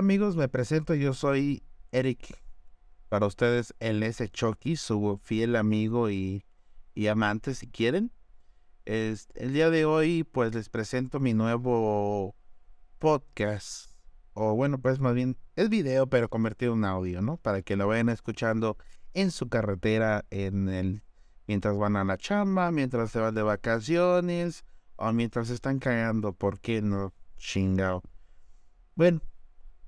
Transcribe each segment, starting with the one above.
Amigos, me presento. Yo soy Eric. Para ustedes, el S. Chucky, su fiel amigo y, y amante, si quieren. Es, el día de hoy, pues les presento mi nuevo podcast. O bueno, pues más bien es video, pero convertido en audio, ¿no? Para que lo vayan escuchando en su carretera, en el mientras van a la chamba, mientras se van de vacaciones o mientras están cagando. ¿Por qué no? Chingado. Bueno,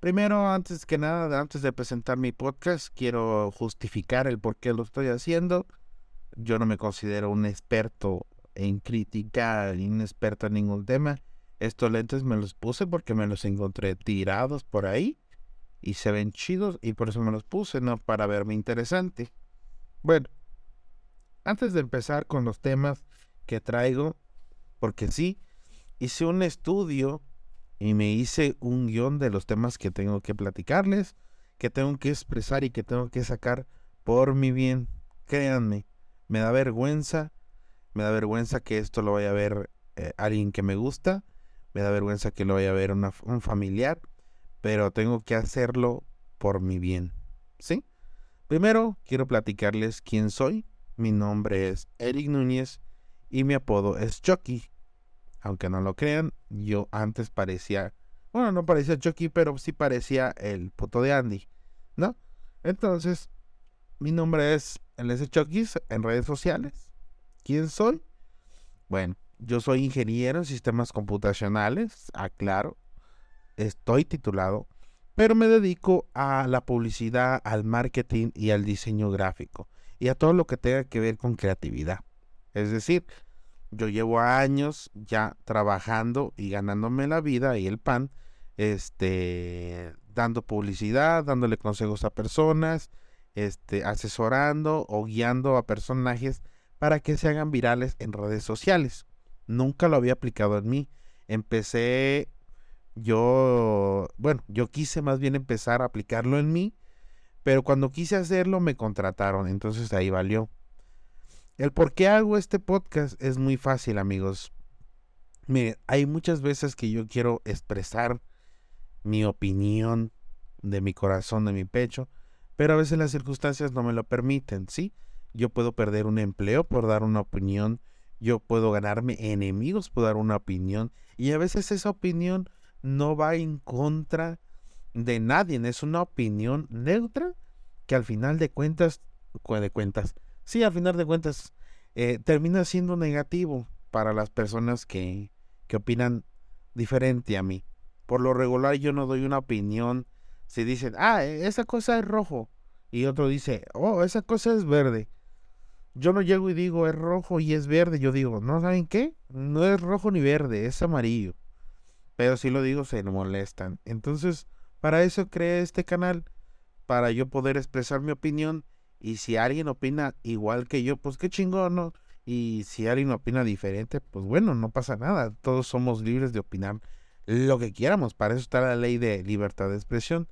primero, antes que nada, antes de presentar mi podcast, quiero justificar el por qué lo estoy haciendo. Yo no me considero un experto en crítica, ni un experto en ningún tema. Estos lentes me los puse porque me los encontré tirados por ahí y se ven chidos y por eso me los puse, no para verme interesante. Bueno, antes de empezar con los temas que traigo, porque sí, hice un estudio y me hice un guion de los temas que tengo que platicarles, que tengo que expresar y que tengo que sacar por mi bien. Créanme, me da vergüenza, me da vergüenza que esto lo vaya a ver eh, alguien que me gusta, me da vergüenza que lo vaya a ver un familiar, pero tengo que hacerlo por mi bien. ¿Sí? Primero quiero platicarles quién soy. Mi nombre es Eric Núñez y mi apodo es Chucky. Aunque no lo crean, yo antes parecía, bueno, no parecía Chucky, pero sí parecía el puto de Andy, ¿no? Entonces, mi nombre es el S. Chucky en redes sociales. ¿Quién soy? Bueno, yo soy ingeniero en sistemas computacionales, aclaro. Estoy titulado, pero me dedico a la publicidad, al marketing y al diseño gráfico y a todo lo que tenga que ver con creatividad. Es decir, yo llevo años ya trabajando y ganándome la vida y el pan, este, dando publicidad, dándole consejos a personas, este, asesorando o guiando a personajes para que se hagan virales en redes sociales. Nunca lo había aplicado en mí. Empecé yo, bueno, yo quise más bien empezar a aplicarlo en mí, pero cuando quise hacerlo me contrataron, entonces ahí valió. El por qué hago este podcast es muy fácil, amigos. Miren, hay muchas veces que yo quiero expresar mi opinión de mi corazón, de mi pecho, pero a veces las circunstancias no me lo permiten, ¿sí? Yo puedo perder un empleo por dar una opinión, yo puedo ganarme enemigos por dar una opinión, y a veces esa opinión no va en contra de nadie, es una opinión neutra que al final de cuentas, de cuentas, sí, al final de cuentas, eh, termina siendo negativo para las personas que, que opinan diferente a mí. Por lo regular yo no doy una opinión si dicen, ah, e, esa cosa es rojo, y otro dice, oh, esa cosa es verde. Yo no llego y digo, es rojo y es verde. Yo digo, no, ¿saben qué? No es rojo ni verde, es amarillo. Pero si lo digo, se molestan. Entonces, para eso creé este canal, para yo poder expresar mi opinión y si alguien opina igual que yo, pues qué chingón, ¿no? Y si alguien opina diferente, pues bueno, no pasa nada. Todos somos libres de opinar lo que quieramos. Para eso está la ley de libertad de expresión.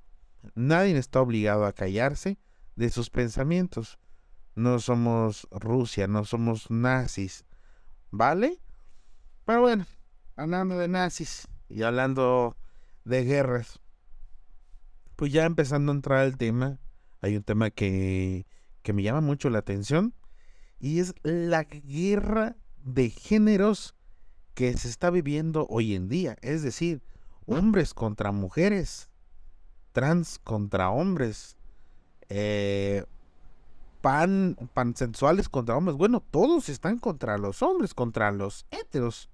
Nadie está obligado a callarse de sus pensamientos. No somos Rusia, no somos nazis. ¿Vale? Pero bueno, hablando de nazis y hablando de guerras, pues ya empezando a entrar al tema, hay un tema que que me llama mucho la atención y es la guerra de géneros que se está viviendo hoy en día. Es decir, hombres contra mujeres, trans contra hombres, eh, pan, pansensuales contra hombres. Bueno, todos están contra los hombres, contra los heteros.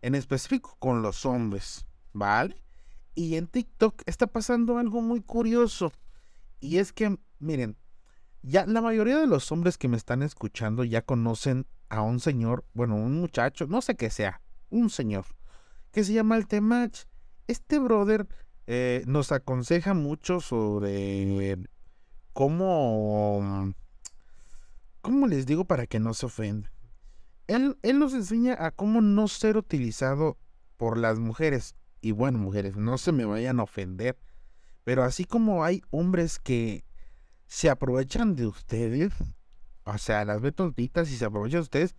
En específico con los hombres, ¿vale? Y en TikTok está pasando algo muy curioso. Y es que, miren, Ya la mayoría de los hombres que me están escuchando ya conocen a un señor, bueno, un muchacho, no sé qué sea, un señor, que se llama el Temach. Este brother eh, nos aconseja mucho sobre cómo, cómo les digo para que no se ofendan. Él, él nos enseña a cómo no ser utilizado por las mujeres. Y bueno, mujeres, no se me vayan a ofender. Pero así como hay hombres que se aprovechan de ustedes, o sea, las ve tontitas y se aprovechan de ustedes,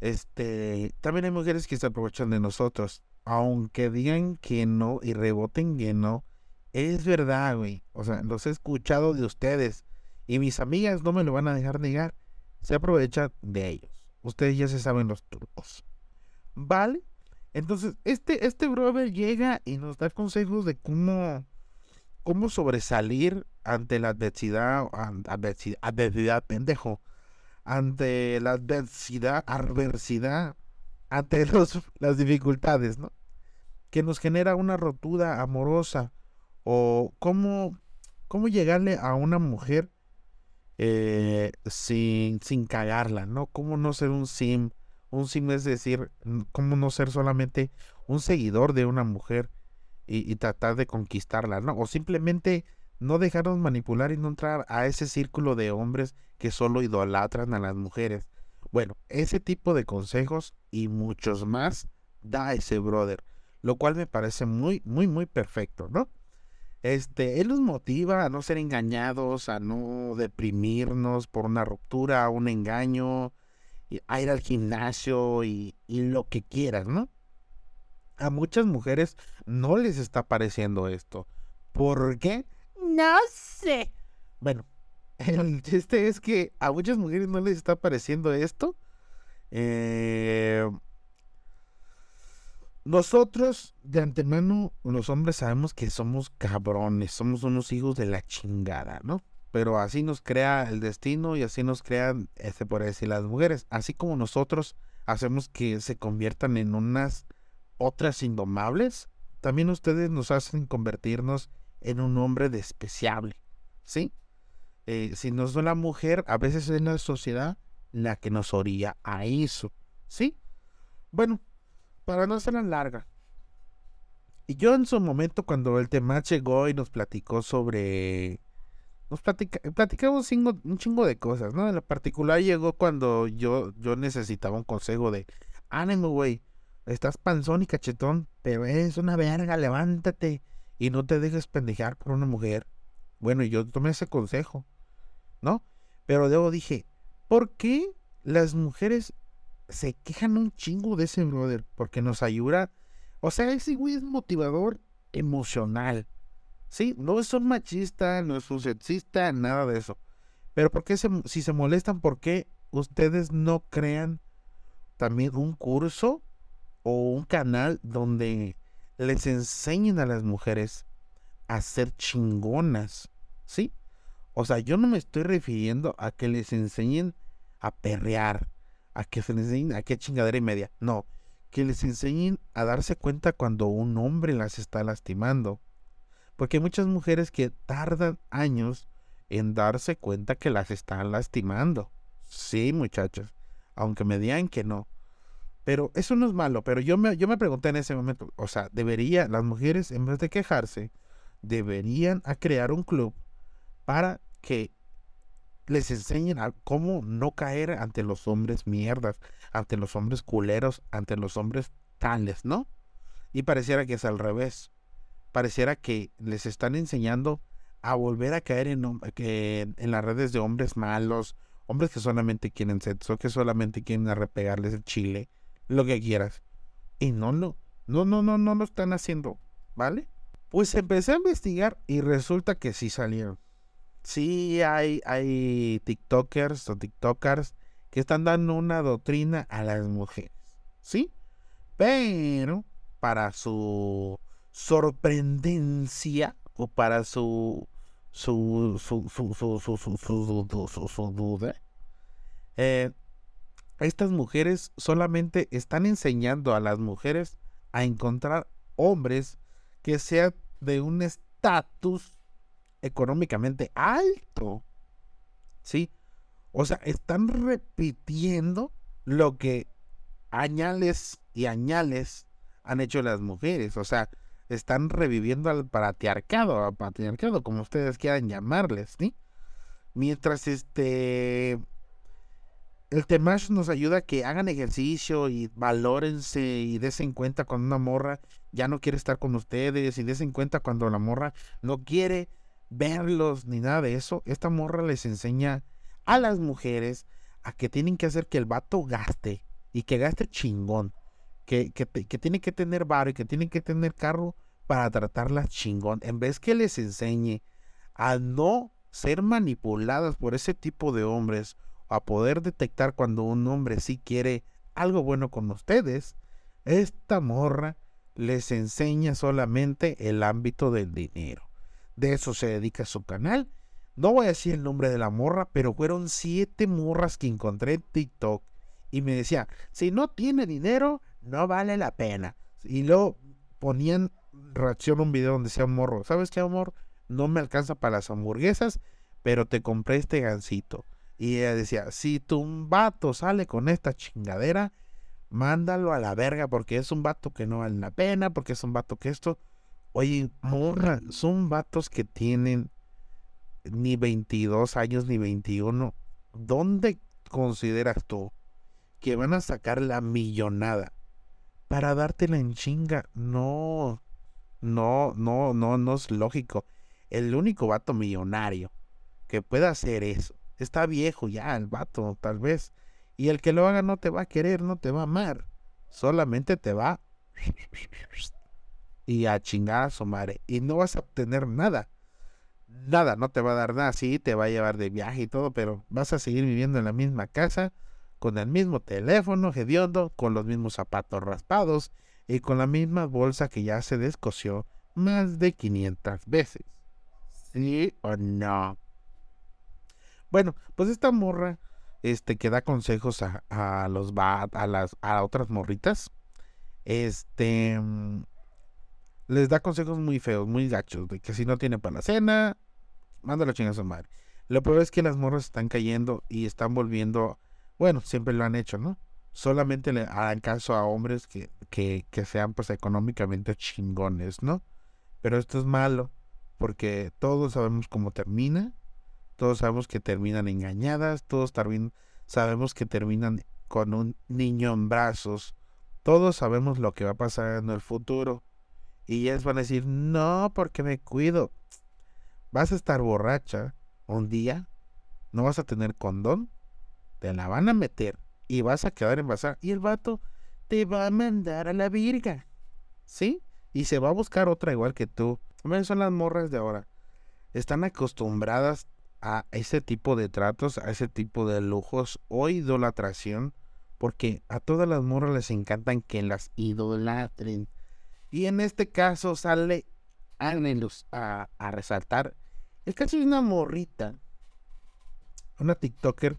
este, también hay mujeres que se aprovechan de nosotros. Aunque digan que no y reboten que no, es verdad, güey. O sea, los he escuchado de ustedes. Y mis amigas no me lo van a dejar negar. Se aprovechan de ellos. Ustedes ya se saben los turcos. ¿Vale? Entonces, este, este brother llega y nos da consejos de cómo, cómo sobresalir ante la adversidad, adversidad, pendejo, ante la adversidad, adversidad, ante los, las dificultades, ¿no? Que nos genera una rotura amorosa o cómo, cómo llegarle a una mujer eh, sin, sin cagarla, ¿no? Cómo no ser un sim, un sim es decir, cómo no ser solamente un seguidor de una mujer y, tratar de conquistarla, ¿no? O simplemente no dejarnos manipular y no entrar a ese círculo de hombres que solo idolatran a las mujeres. Bueno, ese tipo de consejos y muchos más da ese brother, lo cual me parece muy, muy, muy perfecto, ¿no? Este, él nos motiva a no ser engañados, a no deprimirnos por una ruptura, un engaño, a ir al gimnasio y, y lo que quieras, ¿no? A muchas mujeres no les está pareciendo esto. ¿Por qué? No sé. Bueno, el chiste es que a muchas mujeres no les está pareciendo esto. Eh, nosotros, de antemano, los hombres sabemos que somos cabrones, somos unos hijos de la chingada, ¿no? Pero así nos crea el destino y así nos crean, este, por decir, las mujeres. Así como nosotros hacemos que se conviertan en unas otras indomables, también ustedes nos hacen convertirnos en un hombre despreciable, ¿sí? Eh, si no es la mujer, a veces es la sociedad la que nos orilla a eso, ¿sí? Bueno, para no ser larga. Y yo en su momento, cuando el tema llegó y nos platicó sobre. Nos platicamos un chingo, de cosas, ¿no? En lo particular llegó cuando yo, yo necesitaba un consejo de ánimo, güey. Estás panzón y cachetón, pero eres una verga, levántate y no te dejes pendejar por una mujer. Bueno, y yo tomé ese consejo, ¿no? Pero luego dije, ¿por qué las mujeres se quejan un chingo de ese brother porque nos ayuda. O sea, ese güey es motivador emocional. Sí, no es un machista, no es un sexista, nada de eso. Pero ¿por qué si se molestan, por qué ustedes no crean también un curso o un canal donde les enseñen a las mujeres a ser chingonas? ¿Sí? O sea, yo no me estoy refiriendo a que les enseñen a perrear, a que se les enseñen a qué chingadera y media. No, que les enseñen a darse cuenta cuando un hombre las está lastimando. Porque hay muchas mujeres que tardan años en darse cuenta que las están lastimando. Sí, muchachas, aunque me digan que no. Pero eso no es malo, pero yo me, yo me pregunté en ese momento, o sea, debería, las mujeres, en vez de quejarse, deberían a crear un club para que les enseñen a cómo no caer ante los hombres mierdas, ante los hombres culeros, ante los hombres tales, ¿no? Y pareciera que es al revés. Pareciera que les están enseñando a volver a caer en, que, en las redes de hombres malos, hombres que solamente quieren sexo, que solamente quieren arrepegarles el chile, lo que quieras. Y no lo, no, no, no, no lo están haciendo, ¿vale? Pues empecé a investigar y resulta que sí salieron sí hay, hay TikTokers o TikTokers que están dando una doctrina a las mujeres, ¿sí? Pero para su sorprendencia o para su su su su su su su su su duda estas mujeres solamente están enseñando a las mujeres a encontrar hombres que sean de un estatus económicamente alto. ¿sí? O sea, están repitiendo lo que añales y añales han hecho las mujeres. O sea, están reviviendo al patriarcado, al patriarcado, como ustedes quieran llamarles, ¿sí? Mientras este el Temash nos ayuda a que hagan ejercicio y valórense y desen cuenta cuando una morra ya no quiere estar con ustedes y desen cuenta cuando la morra no quiere verlos ni nada de eso. Esta morra les enseña a las mujeres a que tienen que hacer que el vato gaste y que gaste chingón. Que, que, que tiene que tener bar y que tiene que tener carro para tratarlas chingón. En vez que les enseñe a no ser manipuladas por ese tipo de hombres a poder detectar cuando un hombre sí quiere algo bueno con ustedes, esta morra les enseña solamente el ámbito del dinero. De eso se dedica su canal. No voy a decir el nombre de la morra, pero fueron siete morras que encontré en TikTok. Y me decía, si no tiene dinero, no vale la pena. Y luego ponían reacción un video donde decía morro, ¿sabes qué amor? No me alcanza para las hamburguesas, pero te compré este gansito. Y ella decía, si tu vato sale con esta chingadera, mándalo a la verga porque es un vato que no vale la pena, porque es un vato que esto... Oye, morra, son vatos que tienen ni 22 años ni 21. ¿Dónde consideras tú que van a sacar la millonada para dártela en chinga? No, no, no, no, no es lógico. El único vato millonario que pueda hacer eso Está viejo ya el vato, tal vez. Y el que lo haga no te va a querer, no te va a amar. Solamente te va y a chingar a su madre. Y no vas a obtener nada. Nada, no te va a dar nada. Sí, te va a llevar de viaje y todo, pero vas a seguir viviendo en la misma casa, con el mismo teléfono hediondo, con los mismos zapatos raspados y con la misma bolsa que ya se descoció más de 500 veces. ¿Sí o no? Bueno, pues esta morra, este, que da consejos a, los a las a otras morritas, este, mm, les da consejos muy feos, muy gachos, de que si no tiene para la cena, mándalo a a su madre. Lo peor es que las morras están cayendo y están volviendo, bueno, siempre lo han hecho, ¿no? Solamente le hagan caso a hombres que, que, que sean pues económicamente chingones, ¿no? Pero esto es malo, porque todos sabemos cómo termina todos sabemos que terminan engañadas, todos sabemos que terminan con un niño en brazos, todos sabemos lo que va a pasar en el futuro. Y ellas van a decir, no, porque me cuido. Vas a estar borracha un día, no vas a tener condón, te la van a meter y vas a quedar envasada. Y el vato te va a mandar a la virga. ¿Sí? Y se va a buscar otra igual que tú. Son las morras de ahora. Están acostumbradas a ese tipo de tratos, a ese tipo de lujos o idolatración, porque a todas las morras les encantan que las idolatren. Y en este caso sale a, a resaltar el caso de una morrita, una TikToker,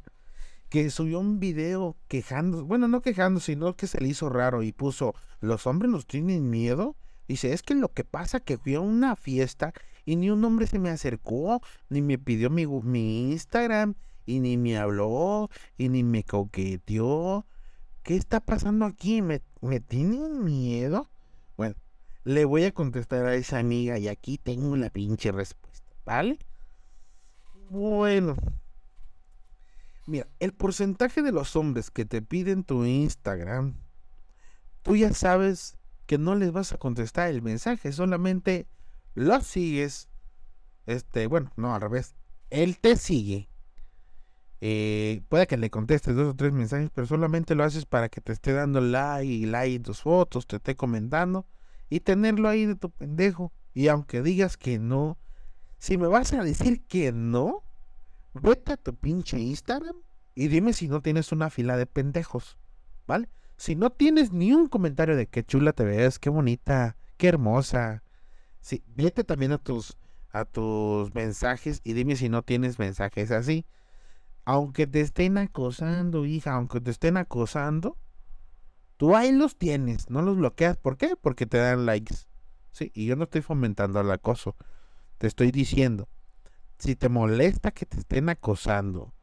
que subió un video quejando, bueno, no quejando, sino que se le hizo raro y puso, los hombres nos tienen miedo. Dice, es que lo que pasa que fui a una fiesta y ni un hombre se me acercó, ni me pidió mi, mi Instagram, y ni me habló, y ni me coqueteó. ¿Qué está pasando aquí? ¿Me, me tienen miedo? Bueno, le voy a contestar a esa amiga y aquí tengo la pinche respuesta, ¿vale? Bueno. Mira, el porcentaje de los hombres que te piden tu Instagram, tú ya sabes que no les vas a contestar el mensaje, solamente lo sigues, este, bueno, no, al revés, él te sigue. Eh, puede que le contestes dos o tres mensajes, pero solamente lo haces para que te esté dando like y like tus fotos, te esté comentando y tenerlo ahí de tu pendejo. Y aunque digas que no, si me vas a decir que no, vete a tu pinche Instagram y dime si no tienes una fila de pendejos, ¿vale? Si no tienes ni un comentario de qué chula te ves, qué bonita, qué hermosa, Sí, vete también a tus, a tus mensajes y dime si no tienes mensajes así. Aunque te estén acosando, hija, aunque te estén acosando, tú ahí los tienes, no los bloqueas. ¿Por qué? Porque te dan likes. Sí, y yo no estoy fomentando el acoso. Te estoy diciendo, si te molesta que te estén acosando,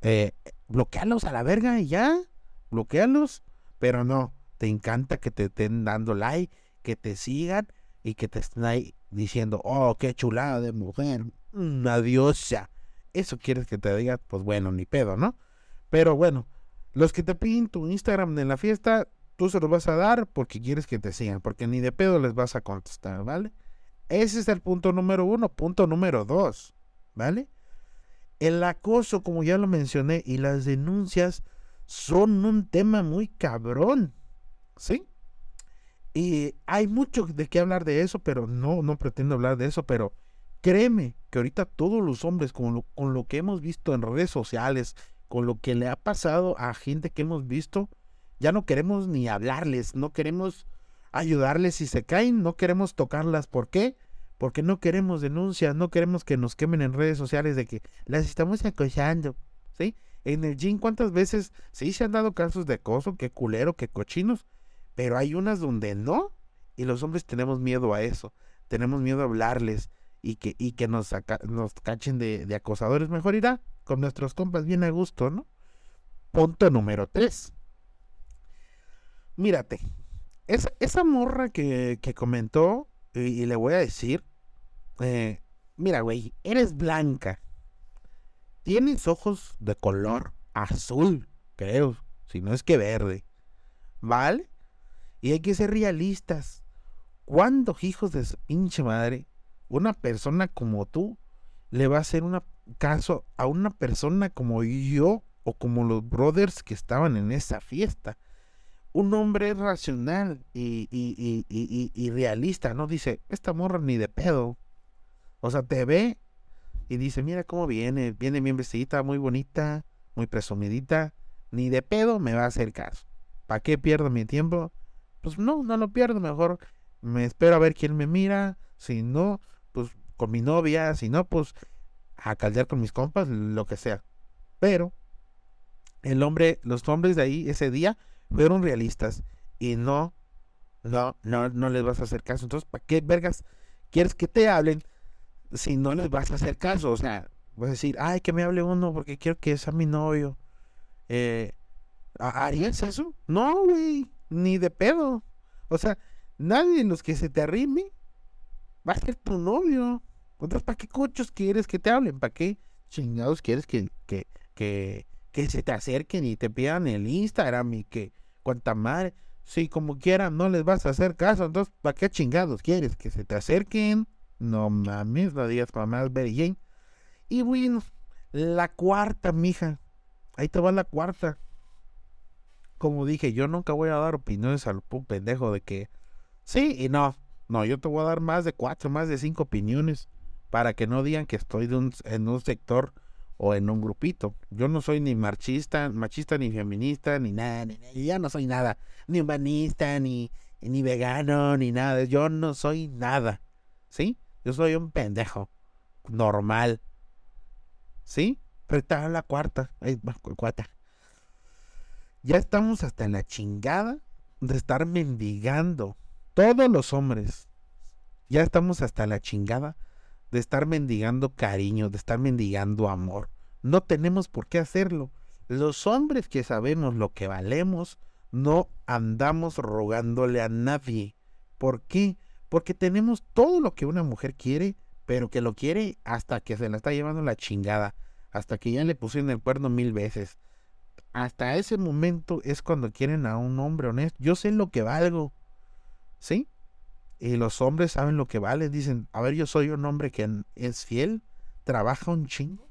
eh, bloquealos a la verga y ya, bloquealos, pero no, te encanta que te estén dando like, que te sigan y que te estén ahí diciendo, oh, qué chulada de mujer, una diosa. Eso quieres que te diga, pues bueno, ni pedo, ¿no? Pero bueno, los que te piden tu Instagram en la fiesta, tú se los vas a dar porque quieres que te sigan, porque ni de pedo les vas a contestar, ¿vale? Ese es el punto número uno. Punto número dos, ¿vale? El acoso, como ya lo mencioné, y las denuncias son un tema muy cabrón, ¿sí? Y hay mucho de qué hablar de eso, pero no, no pretendo hablar de eso, pero créeme que ahorita todos los hombres, con lo, con lo que hemos visto en redes sociales, con lo que le ha pasado a gente que hemos visto, ya no queremos ni hablarles, no queremos ayudarles si se caen, no queremos tocarlas. ¿Por qué? Porque no queremos denuncias, no queremos que nos quemen en redes sociales de que las estamos acosando, ¿sí? En el gym, ¿cuántas veces sí se han dado casos de acoso? Qué culero, qué cochinos. Pero hay unas donde no. Y los hombres tenemos miedo a eso. Tenemos miedo a hablarles y que, y que nos, nos cachen de, acosadores. Mejor irá con nuestros compas bien a gusto, ¿no? Punto número tres. Mírate, esa, esa morra que, que comentó, y, le voy a decir, eh, mira, güey, eres blanca. Tienes ojos de color azul, creo, si no es que verde. ¿Vale? Y hay que ser realistas. ¿Cuándo, hijos de su pinche madre, una persona como tú le va a hacer un caso a una persona como yo o como los brothers que estaban en esa fiesta? un hombre racional y, y, y, y, realista, ¿no? Dice, esta morra ni de pedo. O sea, te ve y dice, mira cómo viene, viene bien vestidita, muy bonita, muy presumidita, ni de pedo me va a hacer caso. ¿Para qué pierdo mi tiempo? Pues no, no lo pierdo, mejor me espero a ver quién me mira, si no, pues con mi novia, si no, pues a caldear con mis compas, lo que sea. Pero el hombre, los hombres de ahí ese día fueron realistas y no, no, no, no les vas a hacer caso. Entonces, ¿para qué vergas quieres que te hablen si no les vas a hacer caso? O sea, vas a decir, ay, que me hable uno porque quiero que sea mi novio. Eh, ¿Harías eso? No, güey, ni de pedo. O sea, nadie de los que se te arrime va a ser tu novio. Entonces, ¿para qué cochos quieres que te hablen? ¿Para qué chingados quieres que, que, que, que se te acerquen y te pidan el Instagram y que cuanta madre, si como quieran no les vas a hacer caso, entonces ¿para qué chingados quieres? Que se te acerquen, no mames, no digas para más Mary Jane. Y bueno, la cuarta, mija, ahí te va la cuarta. Como dije, yo nunca voy a dar opiniones al pendejo de que sí y no. No, yo te voy a dar más de cuatro, más de cinco opiniones para que no digan que estoy de un, en un sector o en un grupito. Yo no soy ni marchista, machista, ni feminista, ni nada, ni, ya no soy nada, ni humanista, ni, ni vegano, ni nada. Yo no soy nada, ¿sí? Yo soy un pendejo normal, ¿sí? Pero está la cuarta, cuarta. Ya estamos hasta la chingada de estar mendigando. Todos los hombres. Ya estamos hasta la chingada de estar mendigando cariño, de estar mendigando amor. No tenemos por qué hacerlo. Los hombres que sabemos lo que valemos, no andamos rogándole a nadie. ¿Por qué? Porque tenemos todo lo que una mujer quiere, pero que lo quiere hasta que se la está llevando la chingada, hasta que ya le pusieron el cuerno mil veces. Hasta ese momento es cuando quieren a un hombre honesto. Yo sé lo que valgo. ¿Sí? Y los hombres saben lo que vale. Dicen, a ver, yo soy un hombre que es fiel, trabaja un chingo.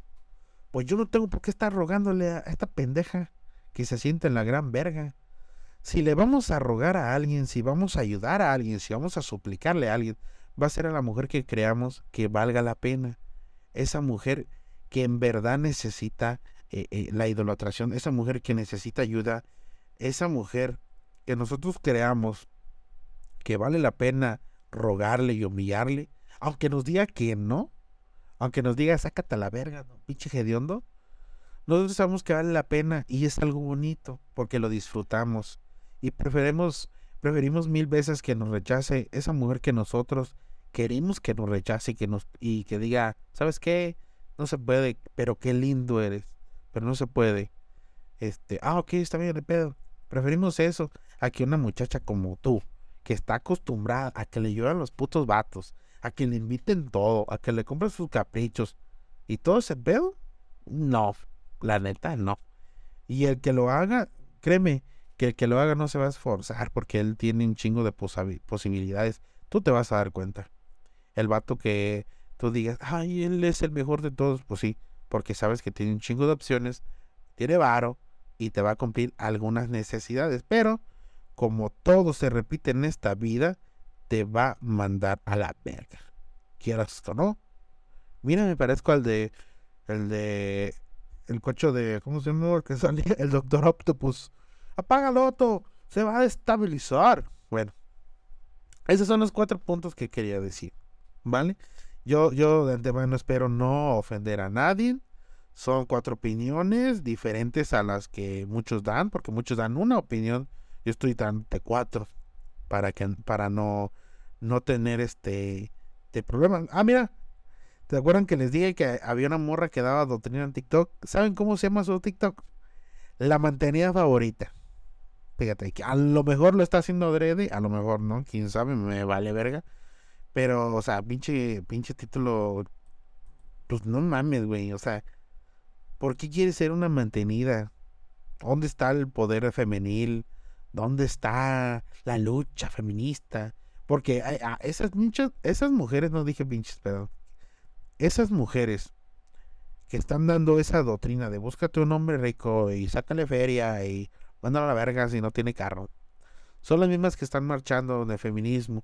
Pues yo no tengo por qué estar rogándole a esta pendeja que se siente en la gran verga. Si le vamos a rogar a alguien, si vamos a ayudar a alguien, si vamos a suplicarle a alguien, va a ser a la mujer que creamos que valga la pena. Esa mujer que en verdad necesita eh, eh, la idolatración, esa mujer que necesita ayuda, esa mujer que nosotros creamos que vale la pena rogarle y humillarle, aunque nos diga que no, aunque nos diga sácate a la verga, ¿no? pinche hediondo, nosotros sabemos que vale la pena y es algo bonito porque lo disfrutamos y preferimos, preferimos mil veces que nos rechace esa mujer que nosotros queremos que nos rechace y que nos y que diga, ¿sabes qué? No se puede, pero qué lindo eres. Pero no se puede. Este, ah, ok, está bien de pedo. Preferimos eso a que una muchacha como tú, que está acostumbrada a que le lloran los putos vatos, a que le inviten todo, a que le compren sus caprichos y todo ese pedo, no, la neta no. Y el que lo haga, créeme, que el que lo haga no se va a esforzar porque él tiene un chingo de posibilidades. Tú te vas a dar cuenta. El vato que tú digas, ay, él es el mejor de todos, pues sí, porque sabes que tiene un chingo de opciones, tiene varo y te va a cumplir algunas necesidades. Pero, como todo se repite en esta vida, te va a mandar a la verga. Quieras esto, ¿no? Mira, me parezco al de. El de. El coche de. ¿Cómo se llama? Que sale. El Doctor Octopus. Apágalo, Otto. Se va a destabilizar. Bueno. Esos son los cuatro puntos que quería decir. ¿Vale? Yo, yo de antemano espero no ofender a nadie. Son cuatro opiniones diferentes a las que muchos dan, porque muchos dan una opinión. Yo estoy dando cuatro para que para no no tener este, este problema. Ah, mira, ¿te acuerdan que les dije que había una morra que daba doctrina en TikTok? ¿Saben cómo se llama su TikTok? La mantenida favorita. Fíjate, que a lo mejor lo está haciendo adrede, a lo mejor no, quién sabe, me vale verga. Pero, o sea, pinche, pinche título. Pues no mames, güey. O sea, ¿por qué quieres ser una mantenida? ¿Dónde está el poder femenil? ¿Dónde está la lucha feminista? Porque esas, muchas, esas mujeres, no dije pinches, pero esas mujeres que están dando esa doctrina de búscate un hombre rico y sácale feria y mándalo a la verga si no tiene carro, son las mismas que están marchando de feminismo.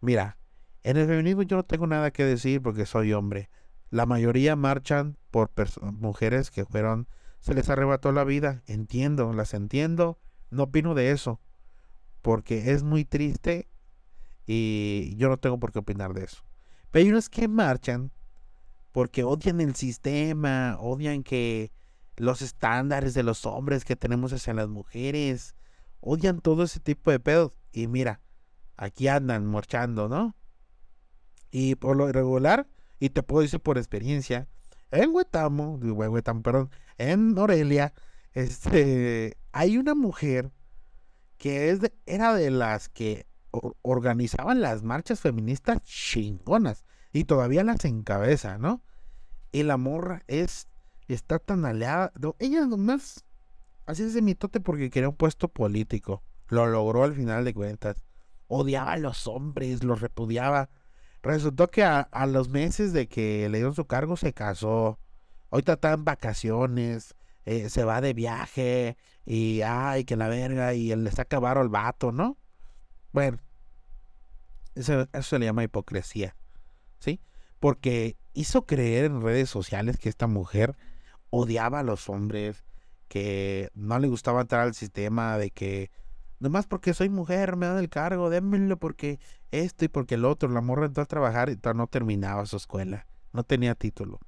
Mira, en el feminismo yo no tengo nada que decir porque soy hombre. La mayoría marchan por mujeres que fueron, se les arrebató la vida. Entiendo, las entiendo. No opino de eso. Porque es muy triste y yo no tengo por qué opinar de eso. Pero hay unos que marchan porque odian el sistema, odian que los estándares de los hombres que tenemos hacia las mujeres, odian todo ese tipo de pedos. Y mira, aquí andan marchando, ¿no? Y por lo regular, y te puedo decir por experiencia, en Huetamo, Huetamo, perdón, en este, hay una mujer que es era de las que organizaban las marchas feministas chingonas y todavía las encabeza, ¿no? Y la morra es, está tan aliada, ella nomás, así es de mitote porque quería un puesto político, lo logró al final de cuentas, odiaba a los hombres, los repudiaba, Resultó que a, los meses de que le dieron su cargo se casó. Ahorita está en vacaciones, eh, se va de viaje y ay, que la verga y él le está acabado el vato, ¿no? Bueno, eso, eso se le llama hipocresía, ¿sí? Porque hizo creer en redes sociales que esta mujer odiaba a los hombres, que no le gustaba entrar al sistema, de que Nomás porque soy mujer, me dan el cargo, démelo porque esto y porque el otro. La morra entró a trabajar y no terminaba su escuela. No tenía título.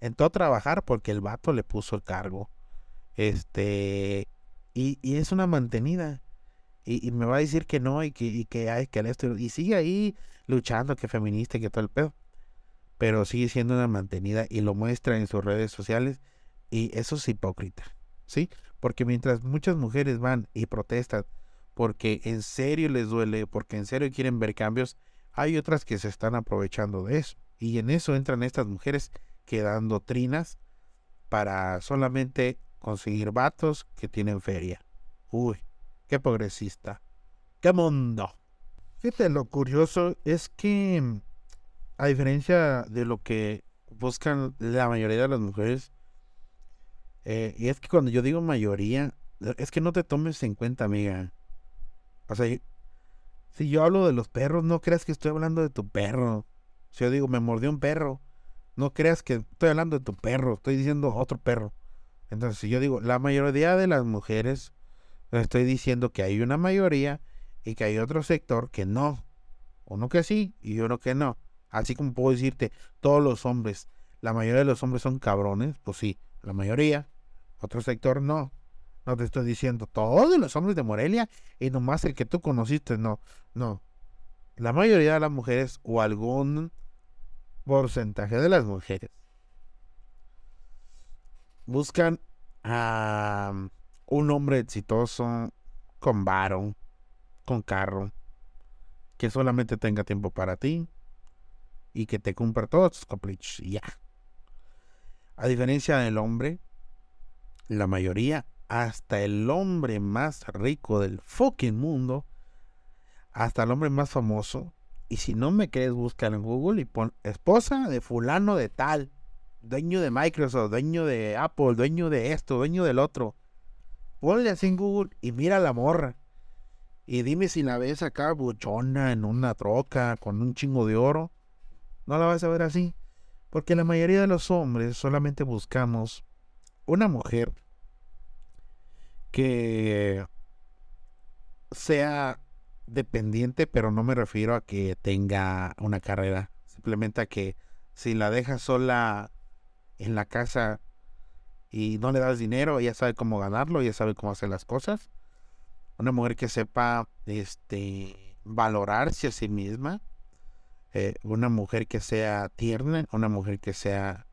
Entró a trabajar porque el vato le puso el cargo. Este. Y, es una mantenida. Y, me va a decir que no y que, y que hay que esto. Y sigue ahí luchando, que feminista, que todo el pedo. Pero sigue siendo una mantenida y lo muestra en sus redes sociales. Y eso es hipócrita. ¿Sí? Porque mientras muchas mujeres van y protestan porque en serio les duele, porque en serio quieren ver cambios, hay otras que se están aprovechando de eso. Y en eso entran estas mujeres que dan doctrinas para solamente conseguir vatos que tienen feria. Uy, qué progresista. ¡Qué mundo! Fíjate, lo curioso es que, a diferencia de lo que buscan la mayoría de las mujeres, eh, y es que cuando yo digo mayoría, es que no te tomes en cuenta, amiga. O sea, si yo hablo de los perros, no creas que estoy hablando de tu perro. Si yo digo, me mordió un perro, no creas que estoy hablando de tu perro, estoy diciendo otro perro. Entonces, si yo digo, la mayoría de las mujeres, estoy diciendo que hay una mayoría y que hay otro sector que no. Uno que sí y uno que no. Así como puedo decirte, todos los hombres, la mayoría de los hombres son cabrones, pues sí, la mayoría. Otro sector no. No te estoy diciendo todos los hombres de Morelia y nomás el que tú conociste, no, no. La mayoría de las mujeres o algún porcentaje de las mujeres buscan a un hombre exitoso con varo, con carro, que solamente tenga tiempo para ti y que te cumpla todos tus caprichos y ya. A diferencia del hombre, la mayoría, hasta el hombre más rico del fucking mundo, hasta el hombre más famoso, y si no me quieres buscar en Google y pon esposa de fulano de tal, dueño de Microsoft, dueño de Apple, dueño de esto, dueño del otro. Ponle así en Google y mira la morra. Y dime si la ves acá buchona en una troca con un chingo de oro. No la vas a ver así. Porque la mayoría de los hombres solamente buscamos una mujer que sea dependiente, pero no me refiero a que tenga una carrera. Simplemente a que si la dejas sola en la casa y no le das dinero, ella sabe cómo ganarlo, ella sabe cómo hacer las cosas. Una mujer que sepa este valorarse a sí misma. Eh, una mujer que sea tierna, una mujer que sea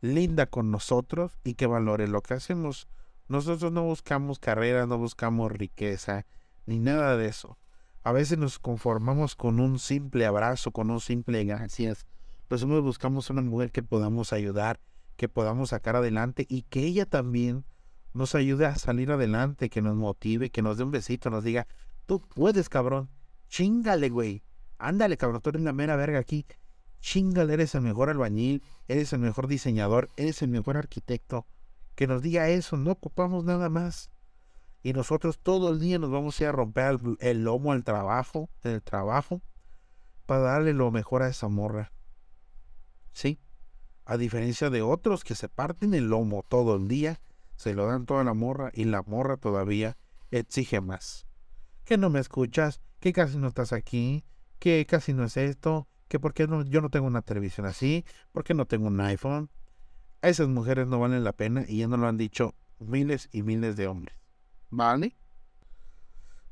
linda con nosotros y que valore lo que hacemos. Nosotros no buscamos carrera, no buscamos riqueza, ni nada de eso. A veces nos conformamos con un simple abrazo, con un simple gracias. Nosotros buscamos una mujer que podamos ayudar, que podamos sacar adelante y que ella también nos ayude a salir adelante, que nos motive, que nos dé un besito, nos diga, tú puedes, cabrón, chingale, güey, ándale, cabrón, tú eres la mera verga aquí, chingale, eres el mejor albañil, eres el mejor diseñador, eres el mejor arquitecto, que nos diga eso, no ocupamos nada más. Y nosotros todo el día nos vamos a ir a romper el, lomo al trabajo, el trabajo, para darle lo mejor a esa morra. ¿Sí? A diferencia de otros que se parten el lomo todo el día, se lo dan toda la morra y la morra todavía exige más. Que no me escuchas, que casi no estás aquí, que casi no es esto, que porque yo no tengo una televisión así, porque no tengo un iPhone. Esas mujeres no valen la pena y ya nos lo han dicho miles y miles de hombres. ¿Vale?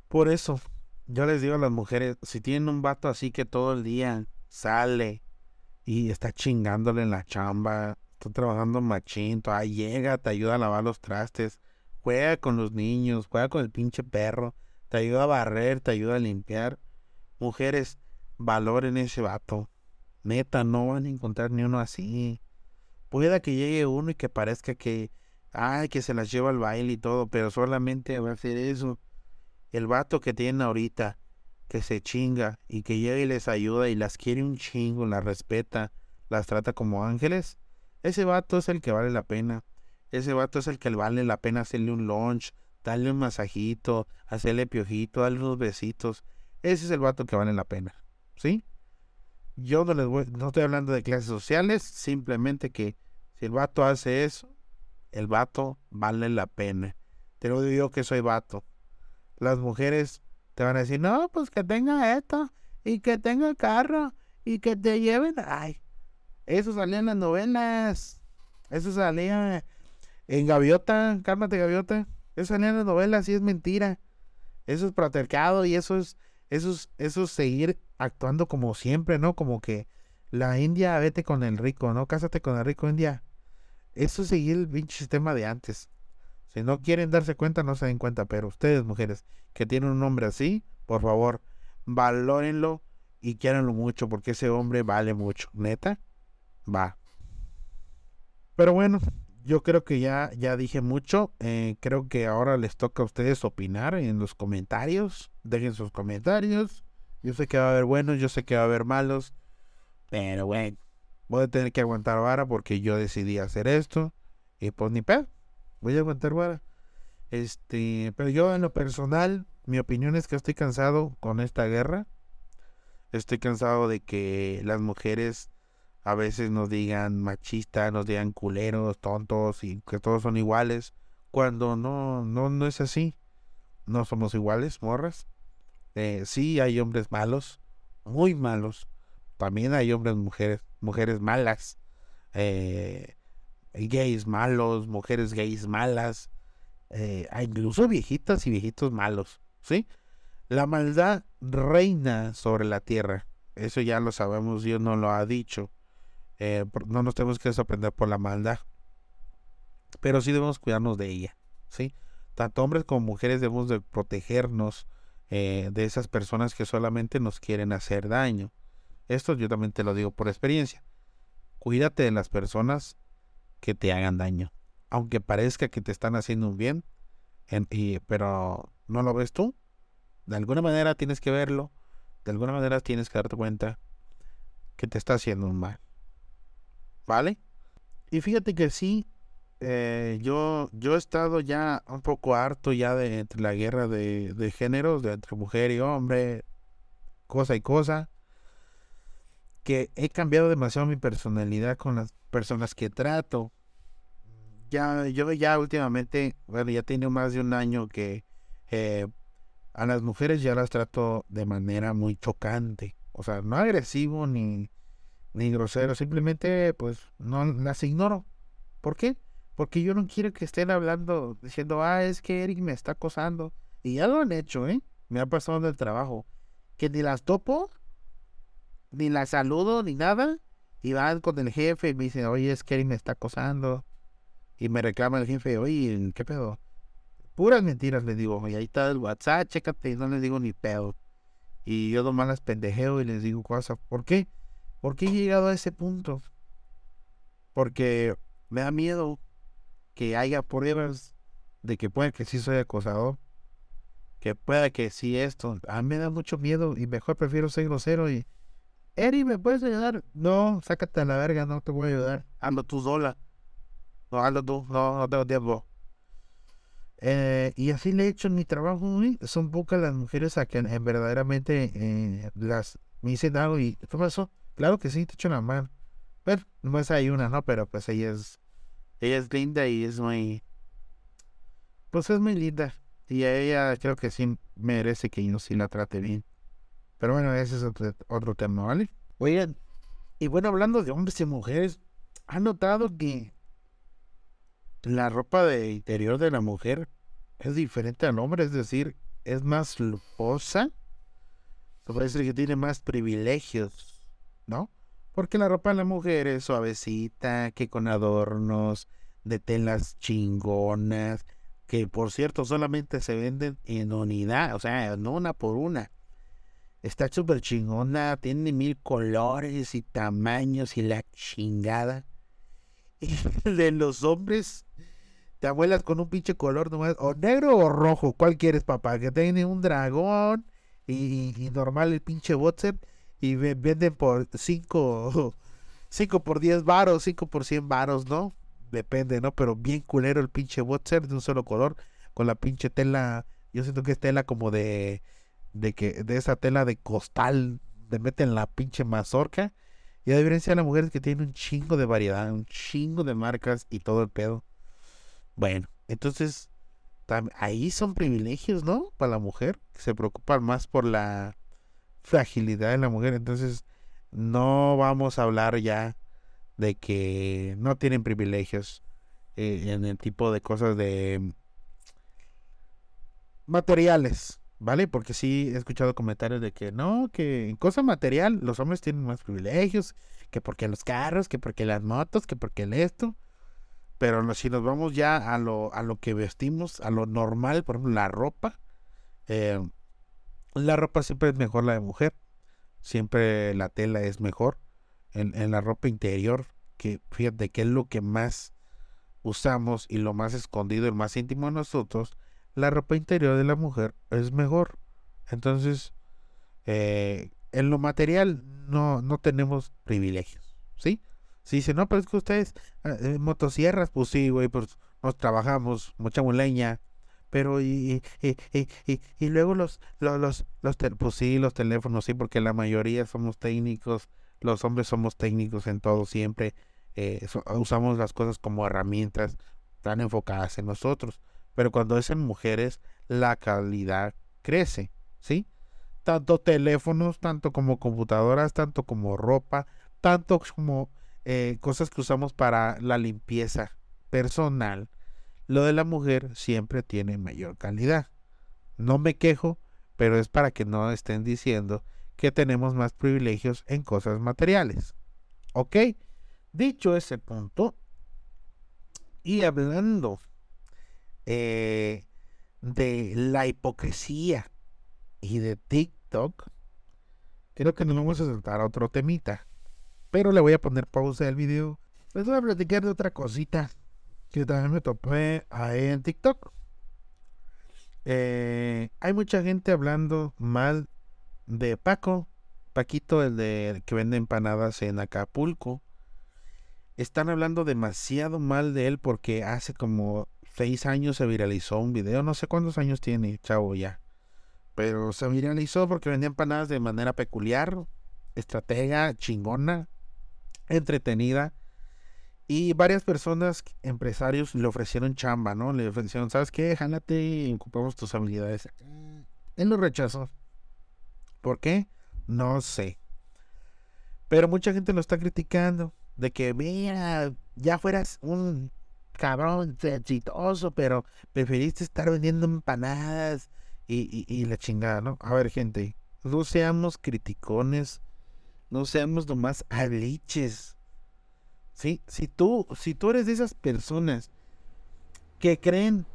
Por eso, yo les digo a las mujeres, si tienen un vato así que todo el día sale y está chingándole en la chamba, está trabajando machín, llega, te ayuda a lavar los trastes, juega con los niños, juega con el pinche perro, te ayuda a barrer, te ayuda a limpiar. Mujeres, valoren ese vato. Neta, no van a encontrar ni uno así. Pueda que llegue uno y que parezca que ay, que se las lleva al baile y todo, pero solamente va a hacer eso. El vato que tienen ahorita, que se chinga y que llega y les ayuda y las quiere un chingo, las respeta, las trata como ángeles, ese vato es el que vale la pena. Ese vato es el que vale la pena hacerle un lunch, darle un masajito, hacerle piojito, darle unos besitos. Ese es el vato que vale la pena. ¿Sí? Yo no les voy, no estoy hablando de clases sociales, simplemente que si el vato hace eso, el vato vale la pena. Te lo digo yo que soy vato. Las mujeres te van a decir, no, pues que tenga esto, y que tenga carro, y que te lleven. Ay, eso salía en las novelas. Eso salía en Gaviota, cálmate Gaviota. Eso salía en las novelas y es mentira. Eso es patriarcado y eso es, eso es, eso es seguir actuando como siempre, ¿no? Como que la India, vete con el rico, ¿no? Cásate con el rico India. Eso es seguir el pinche sistema de antes. Si no quieren darse cuenta, no se den cuenta. Pero ustedes, mujeres, que tienen un hombre así, por favor, valórenlo y quieranlo mucho, porque ese hombre vale mucho. Neta, va. Pero bueno, yo creo que ya, ya dije mucho. Eh, creo que ahora les toca a ustedes opinar en los comentarios. Dejen sus comentarios. Yo sé que va a haber buenos, yo sé que va a haber malos. Pero bueno, voy a tener que aguantar vara porque yo decidí hacer esto. Y pues ni pedo. Voy a aguantar vara. Este, pero yo en lo personal, mi opinión es que estoy cansado con esta guerra. Estoy cansado de que las mujeres a veces nos digan machistas, nos digan culeros, tontos y que todos son iguales. Cuando no, no, no es así. No somos iguales, morras. Eh, sí hay hombres malos, muy malos. También hay hombres, mujeres mujeres malas, eh, gays malos, mujeres gays malas, eh, incluso viejitas y viejitos malos, ¿sí? La maldad reina sobre la tierra. Eso ya lo sabemos, Dios no lo ha dicho. Eh, no nos tenemos que sorprender por la maldad. pero sí debemos cuidarnos de ella, ¿sí? Tanto hombres como mujeres debemos de protegernos eh, de esas personas que solamente nos quieren hacer daño. Esto yo también te lo digo por experiencia. Cuídate de las personas que te hagan daño. Aunque parezca que te están haciendo un bien, pero no lo ves tú. De alguna manera tienes que verlo. De alguna manera tienes que darte cuenta que te está haciendo un mal. ¿Vale? Y fíjate que sí, eh, yo, yo he estado ya un poco harto ya de la guerra de, de géneros, de entre mujer y hombre, cosa y cosa, que he cambiado demasiado mi personalidad con las personas que trato. Ya, yo ya últimamente, bueno, ya tiene más de un año que eh, a las mujeres ya las trato de manera muy chocante. O sea, no agresivo ni, ni grosero, simplemente pues no las ignoro. ¿Por qué? Porque yo no quiero que estén hablando, diciendo, ah, es que Eric me está acosando. Y ya lo han hecho, ¿eh? Me ha pasado en el trabajo. Que ni las topo, ni las saludo, ni nada. Y van con el jefe y me dicen, oye, es que Eric me está acosando. Y me reclama el jefe, oye, ¿qué pedo? Puras mentiras le digo, y ahí está el WhatsApp, chécate, y no les digo ni pedo. Y yo nomás las pendejeo y les digo cosas. ¿Por qué? ¿Por qué he llegado a ese punto? Porque me da miedo que haya pruebas de que pueda que sí soy acosador, que pueda que sí esto. A mí me da mucho miedo y mejor prefiero ser grosero y... Eri, ¿me puedes ayudar? No, sácate a la verga, no te voy a ayudar. Ando tú sola. No, ando tú, no, no tengo tiempo. Eh, y así le he hecho en mi trabajo. Son pocas las mujeres a que en, verdaderamente eh, las me dicen algo y ¿qué pasó? Claro que sí, te echo la mano. Pero no es hay una, ¿no? Pero pues ella es ella es linda y es muy... Pues es muy linda. Y a ella creo que sí merece que yo sí la trate bien. Pero bueno, ese es otro, tema, ¿vale? Oigan, y bueno, hablando de hombres y mujeres, ¿han notado que la ropa de interior de la mujer es diferente al hombre? Es decir, es más lujosa. Se puede decir que tiene más privilegios, ¿no? Porque la ropa de la mujer es suavecita, que con adornos, de telas chingonas, que por cierto solamente se venden en unidad, o sea, no una por una. Está súper chingona, tiene mil colores y tamaños y la chingada. Y de los hombres, te abuelas con un pinche color nomás, o negro o rojo, ¿cuál quieres, papá? Que tiene un dragón y, normal el pinche boxer y venden por 5 5 por 10 varos, 5 por 100 varos, ¿no? Depende, ¿no? Pero bien culero el pinche boxer de un solo color con la pinche tela, yo siento que es tela como de de que de esa tela de costal, de meten la pinche mazorca. Y a diferencia de la mujer es que tiene un chingo de variedad, un chingo de marcas y todo el pedo. Bueno, entonces ahí son privilegios, ¿no? Para la mujer, que se preocupan más por la fragilidad de la mujer. Entonces, no vamos a hablar ya de que no tienen privilegios eh, en el tipo de cosas de materiales, ¿vale? Porque sí he escuchado comentarios de que no, que en cosa material los hombres tienen más privilegios, que porque los carros, que porque las motos, que porque esto. Pero si nos vamos ya a lo, a lo que vestimos, a lo normal, por ejemplo, la ropa, eh, la ropa siempre es mejor la de mujer. Siempre la tela es mejor. En, la ropa interior, que fíjate que es lo que más usamos y lo más escondido, el más íntimo de nosotros, la ropa interior de la mujer es mejor. Entonces, eh, en lo material no, no tenemos privilegios, ¿sí? Si dice, no, pero es que ustedes, ah, eh, motosierras, pues sí, güey, pues nos trabajamos, mochamos leña, pero y, y, y, y, luego los, los, los, los pues sí, los teléfonos, sí, porque la mayoría somos técnicos, los hombres somos técnicos en todo siempre, eh, usamos las cosas como herramientas tan enfocadas en nosotros, pero cuando es en mujeres, la calidad crece, ¿sí? Tanto teléfonos, tanto como computadoras, tanto como ropa, tanto como eh, cosas que usamos para la limpieza personal, lo de la mujer siempre tiene mayor calidad. No me quejo, pero es para que no estén diciendo que tenemos más privilegios en cosas materiales. ¿Ok? Dicho ese punto, Y hablando eh, de la hipocresía y de TikTok, creo que nos vamos a saltar a otro temita. Pero le voy a poner pausa al video. Les voy a platicar de otra cosita que también me topé ahí en TikTok. Eh, hay mucha gente hablando mal de Paco, Paquito, el de que vende empanadas en Acapulco. Están hablando demasiado mal de él porque hace como seis años se viralizó un video, no sé cuántos años tiene, chavo, ya. Pero se viralizó porque vendía empanadas de manera peculiar, estratega, chingona, entretenida. Y varias personas, empresarios, le ofrecieron chamba, ¿no? Le ofrecieron, ¿sabes qué? Jálate y ocupamos tus habilidades. Él lo rechazó. ¿Por qué? No sé. Pero mucha gente lo está criticando. De que, mira, ya fueras un cabrón exitoso, pero preferiste estar vendiendo empanadas y, la chingada, ¿no? A ver, gente, no seamos criticones, no seamos nomás aliches. ¿Sí? Si tú, si tú eres de esas personas que creen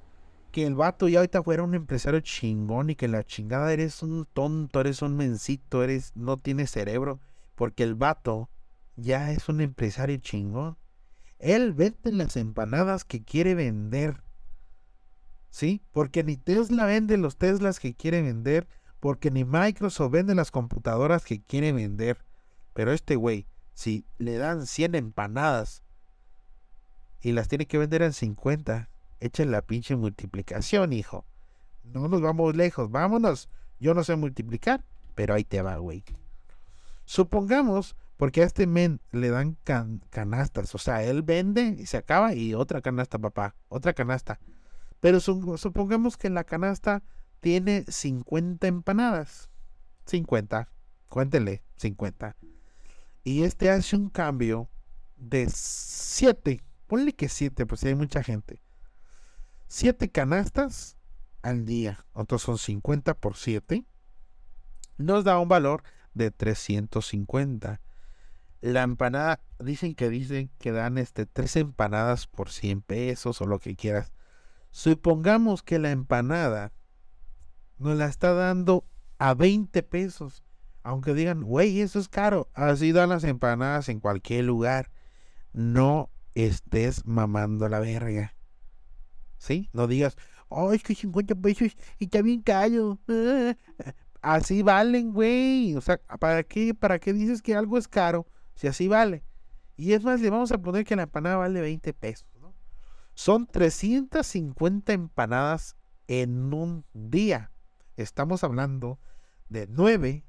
que el vato ya ahorita fuera un empresario chingón y que la chingada eres un tonto, eres un mencito, eres, no tienes cerebro, porque el vato ya es un empresario chingón. Él vende las empanadas que quiere vender. ¿Sí? Porque ni Tesla vende los Teslas que quiere vender, porque ni Microsoft vende las computadoras que quiere vender. Pero este güey, si le dan 100 empanadas y las tiene que vender en 50, echen la pinche multiplicación, hijo. No nos vamos lejos, vámonos. Yo no sé multiplicar, pero ahí te va, güey. Supongamos, porque a este men le dan canastas, o sea, él vende y se acaba y otra canasta, papá, otra canasta. Pero supongamos que la canasta tiene 50 empanadas. 50, cuéntele, 50. Y este hace un cambio de 7. Ponle que 7, pues hay mucha gente. 7 canastas al día. Otros son 50 por 7. Nos da un valor de 350. La empanada, dicen que dicen que dan este 3 empanadas por 100 pesos o lo que quieras. Supongamos que la empanada nos la está dando a 20 pesos. Aunque digan, güey, eso es caro. Así dan las empanadas en cualquier lugar. No estés mamando la verga. ¿sí? No digas, oh, es que 50 pesos y está bien caro. Así valen, güey. O sea, ¿para qué, ¿para qué dices que algo es caro si así vale? Y es más, le vamos a poner que la empanada vale 20 pesos, ¿no? Son 350 empanadas en un día. Estamos hablando de 9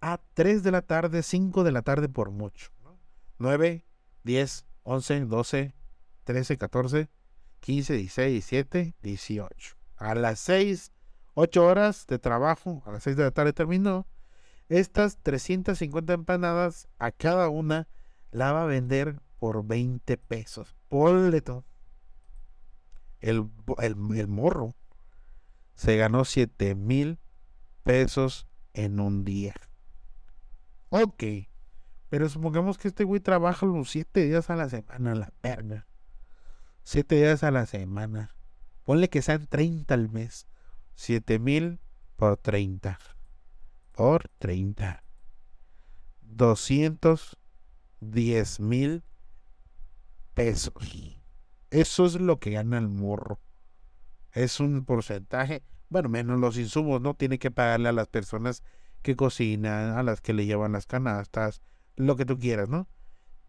a 3 de la tarde, 5 de la tarde por mucho. 9, 10, 11, 12, 13, 14, 15, 16, 17, 18. A las 6, 8 horas de trabajo, a las 6 de la tarde terminó. Estas 350 empanadas a cada una la va a vender por 20 pesos. Por El, el, el morro se ganó 7 mil pesos en un día. Ok. Pero supongamos que este güey trabaja los 7 días a la semana, la perna. 7 días a la semana. Ponle que sean 30 al mes. 7 mil por 30. Por 30. 210 mil pesos. Eso es lo que gana el morro. Es un porcentaje, bueno, menos los insumos, ¿no? Tiene que pagarle a las personas que cocinan, a las que le llevan las canastas, lo que tú quieras, ¿no?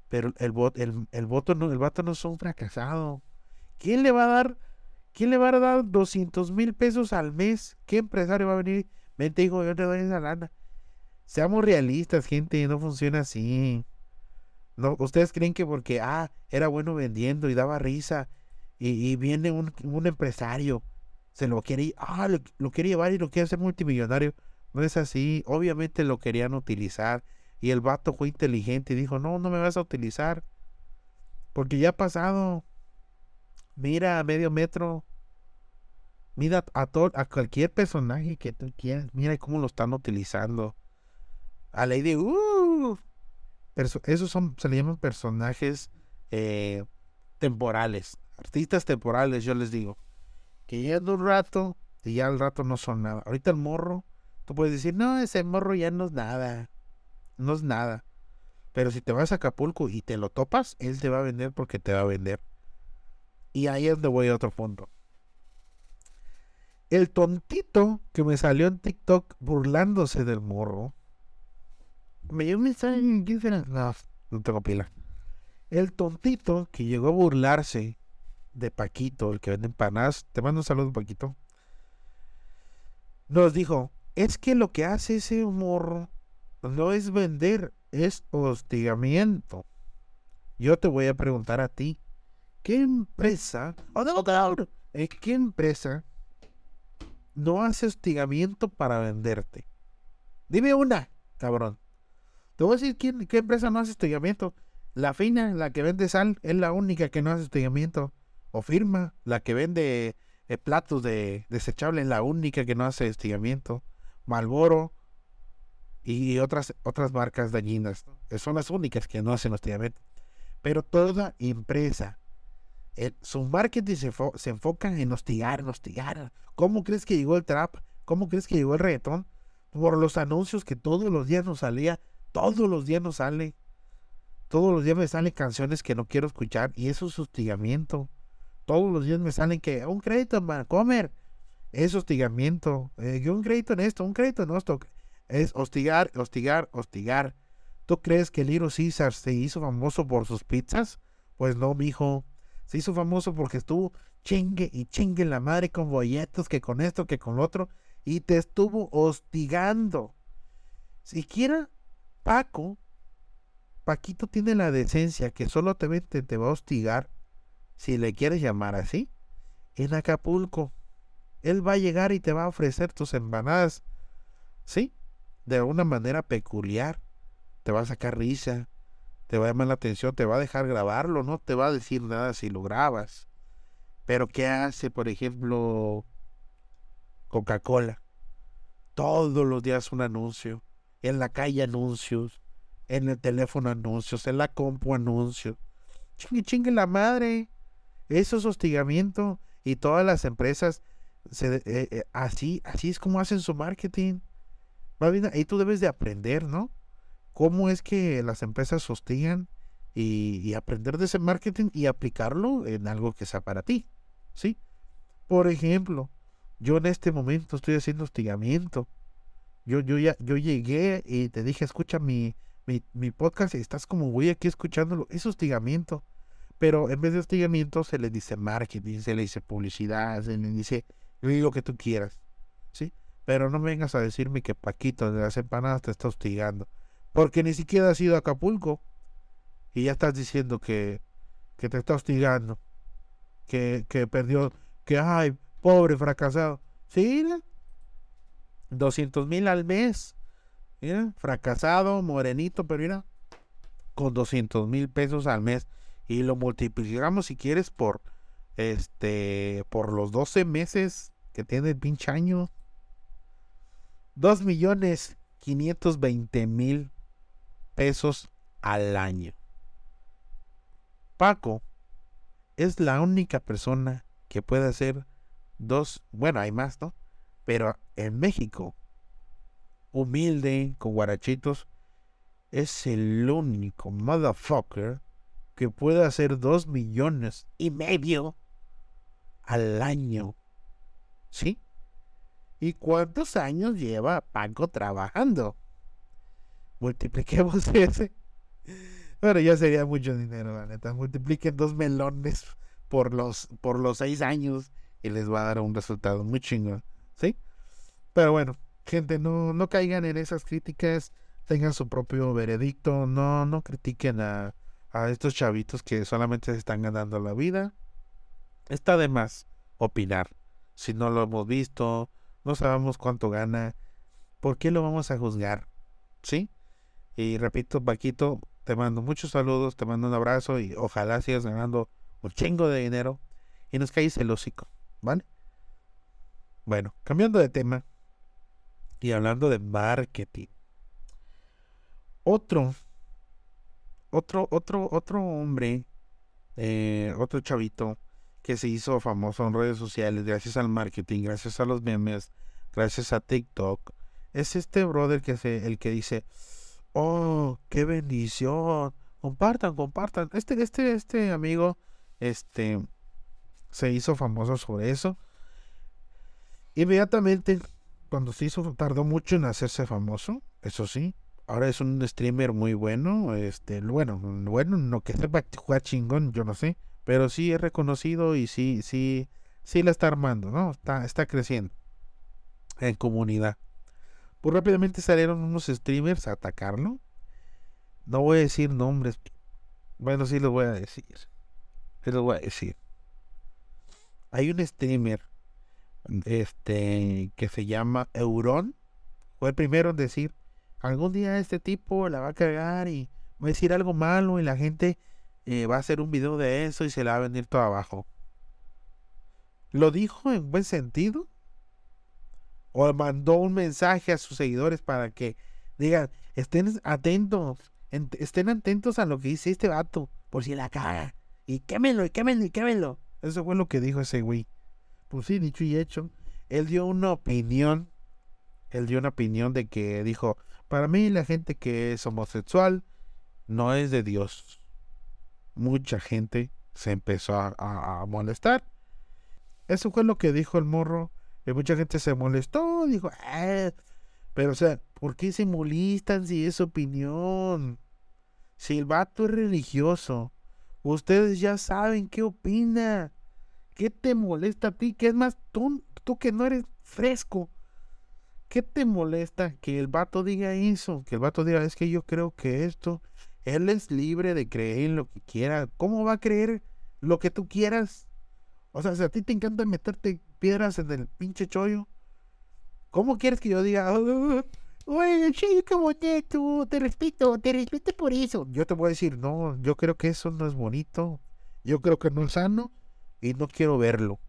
Pero el, el, el voto no, el vato no es un fracasado. ¿Quién le va a dar, quién le va a dar 200 mil pesos al mes? ¿Qué empresario va a venir? Vente, hijo, yo te doy esa lana. Seamos realistas, gente, no funciona así. No, ustedes creen que porque, ah, era bueno vendiendo y daba risa y, viene un, un, empresario, se lo quiere, ah, lo, lo quiere llevar y lo quiere hacer multimillonario. No es así. Obviamente lo querían utilizar y el vato fue inteligente y dijo, no, no me vas a utilizar. Porque ya ha pasado. Mira a medio metro. Mira a, todo, a cualquier personaje que tú quieras. Mira cómo lo están utilizando. A Lady. Uh, esos son, se le llaman personajes eh, temporales. artistas temporales, yo les digo, que llegan un rato y ya al rato no son nada. Ahorita el morro, tú puedes decir, no, ese morro ya no es nada, no es nada. Pero si te vas a Acapulco y te lo topas, él te va a vender porque te va a vender. Y ahí es donde voy a otro punto. El tontito que me salió en TikTok burlándose del morro. Me dio un mensaje en No, no tengo pila. El tontito que llegó a burlarse de Paquito, el que vende empanadas. Te mando un saludo, Paquito. Nos dijo: Es que lo que hace ese morro no es vender, es hostigamiento. Yo te voy a preguntar a ti: ¿qué empresa, eh, qué empresa no hace hostigamiento para venderte. Dime una, cabrón. Te voy a decir quién, qué empresa no hace hostigamiento. La fina, la que vende sal, es la única que no hace hostigamiento. O firma, la que vende eh, platos de desechables, es la única que no hace hostigamiento. Malboro y otras, otras marcas dañinas. Son las únicas que no hacen hostigamiento. Pero toda empresa su marketing se, se enfocan en hostigar, en hostigar. ¿Cómo crees que llegó el trap? ¿Cómo crees que llegó el reggaetón? Por los anuncios que todos los días nos salía. Todos los días nos sale. Todos los días me salen canciones que no quiero escuchar. Y eso es hostigamiento. Todos los días me salen que un crédito para comer. Es hostigamiento. Eh, un crédito en esto, un crédito en esto. Es hostigar, hostigar, hostigar. ¿Tú crees que Little Caesar se hizo famoso por sus pizzas? Pues no, mijo. Se hizo famoso porque estuvo chingue y chingue la madre con bolletos, que con esto, que con lo otro, y te estuvo hostigando. Siquiera Paco, Paquito tiene la decencia que solo te, te, te va a hostigar, si le quieres llamar así, en Acapulco. Él va a llegar y te va a ofrecer tus empanadas, ¿sí? De una manera peculiar. Te va a sacar risa, te va a llamar la atención, te va a dejar grabarlo, no te va a decir nada si lo grabas. Pero ¿qué hace, por ejemplo, Coca-Cola? Todos los días un anuncio, en la calle anuncios, en el teléfono anuncios, en la compu anuncios. Chingue, chingue la madre. Eso es hostigamiento y todas las empresas eh, eh, así, así es como hacen su marketing. Ahí tú debes de aprender, ¿no? cómo es que las empresas hostigan y, aprender de ese marketing y aplicarlo en algo que sea para ti. ¿Sí? Por ejemplo, yo en este momento estoy haciendo hostigamiento. Yo, yo ya, yo llegué y te dije, escucha mi, mi, podcast y estás como voy aquí escuchándolo. Es hostigamiento. Pero en vez de hostigamiento se le dice marketing, se le dice publicidad, se le dice lo que tú quieras. ¿Sí? Pero no vengas a decirme que Paquito de las empanadas te está hostigando. Porque ni siquiera has ido a Acapulco y ya estás diciendo que, que te está hostigando, que, que perdió, que ay, pobre fracasado. Sí, 200 mil al mes. Mira, fracasado, morenito, pero mira, con 200 mil pesos al mes. Y lo multiplicamos si quieres por este por los 12 meses que tiene el pinche año. 2 millones 520 mil pesos al año. Paco es la única persona que puede hacer dos, bueno, hay más, ¿no? Pero en México, humilde, con guarachitos, es el único motherfucker que puede hacer dos millones y medio al año. ¿Sí? ¿Y cuántos años lleva Paco trabajando? multipliquemos ese. Bueno, ya sería mucho dinero, la neta. Multipliquen dos melones por los, por los seis años y les va a dar un resultado muy chingón. ¿Sí? Pero bueno, gente, no, no caigan en esas críticas. Tengan su propio veredicto. No, no critiquen a, a estos chavitos que solamente se están ganando la vida. Está de más opinar. Si no lo hemos visto, no sabemos cuánto gana. ¿Por qué lo vamos a juzgar? ¿Sí? Y repito, Paquito, te mando muchos saludos, te mando un abrazo y ojalá sigas ganando un chingo de dinero y nos caes el hocico, ¿vale? Bueno, cambiando de tema y hablando de marketing. Otro, otro, otro, otro hombre, eh, otro chavito que se hizo famoso en redes sociales gracias al marketing, gracias a los memes, gracias a TikTok, es este brother que el que dice, oh, qué bendición, compartan, compartan. Este, este, este amigo, este, se hizo famoso sobre eso. Inmediatamente, cuando se hizo, tardó mucho en hacerse famoso, eso sí. Ahora es un streamer muy bueno, este, bueno, bueno, no que sepa jugar chingón, yo no sé, pero sí es reconocido y sí, sí, sí la está armando, ¿no? Está, está creciendo en comunidad. Pues rápidamente salieron unos streamers a atacarlo. No voy a decir nombres. Bueno, sí los voy a decir. Sí los voy a decir. Hay un streamer este, que se llama Euron. Fue el primero en decir, algún día este tipo la va a cagar y va a decir algo malo y la gente eh, va a hacer un video de eso y se la va a venir todo abajo. ¿Lo dijo en buen sentido? ¿O mandó un mensaje a sus seguidores para que digan, estén atentos, estén atentos a lo que dice este vato, por si la caga? Y quémelo, y quémelo, y quémelo. Eso fue lo que dijo ese güey. Pues sí, dicho y hecho. Él dio una opinión. Él dio una opinión de que dijo, para mí la gente que es homosexual no es de Dios. Mucha gente se empezó a, molestar. Eso fue lo que dijo el morro. Y mucha gente se molestó. Dijo, ah". pero o sea, ¿por qué se molestan si es opinión? Si el vato es religioso, ustedes ya saben qué opina. ¿Qué te molesta a ti? ¿Qué es más, tú, tú que no eres fresco? ¿Qué te molesta que el vato diga eso? Que el vato diga, es que yo creo que esto, él es libre de creer en lo que quiera. ¿Cómo va a creer lo que tú quieras? O sea, si a ti te encanta meterte piedras en el pinche chollo, ¿cómo quieres que yo diga, oye, qué bonito, te respeto, te respeto por eso? Yo te voy a decir, no, yo creo que eso no es bonito, yo creo que no es sano y no quiero verlo.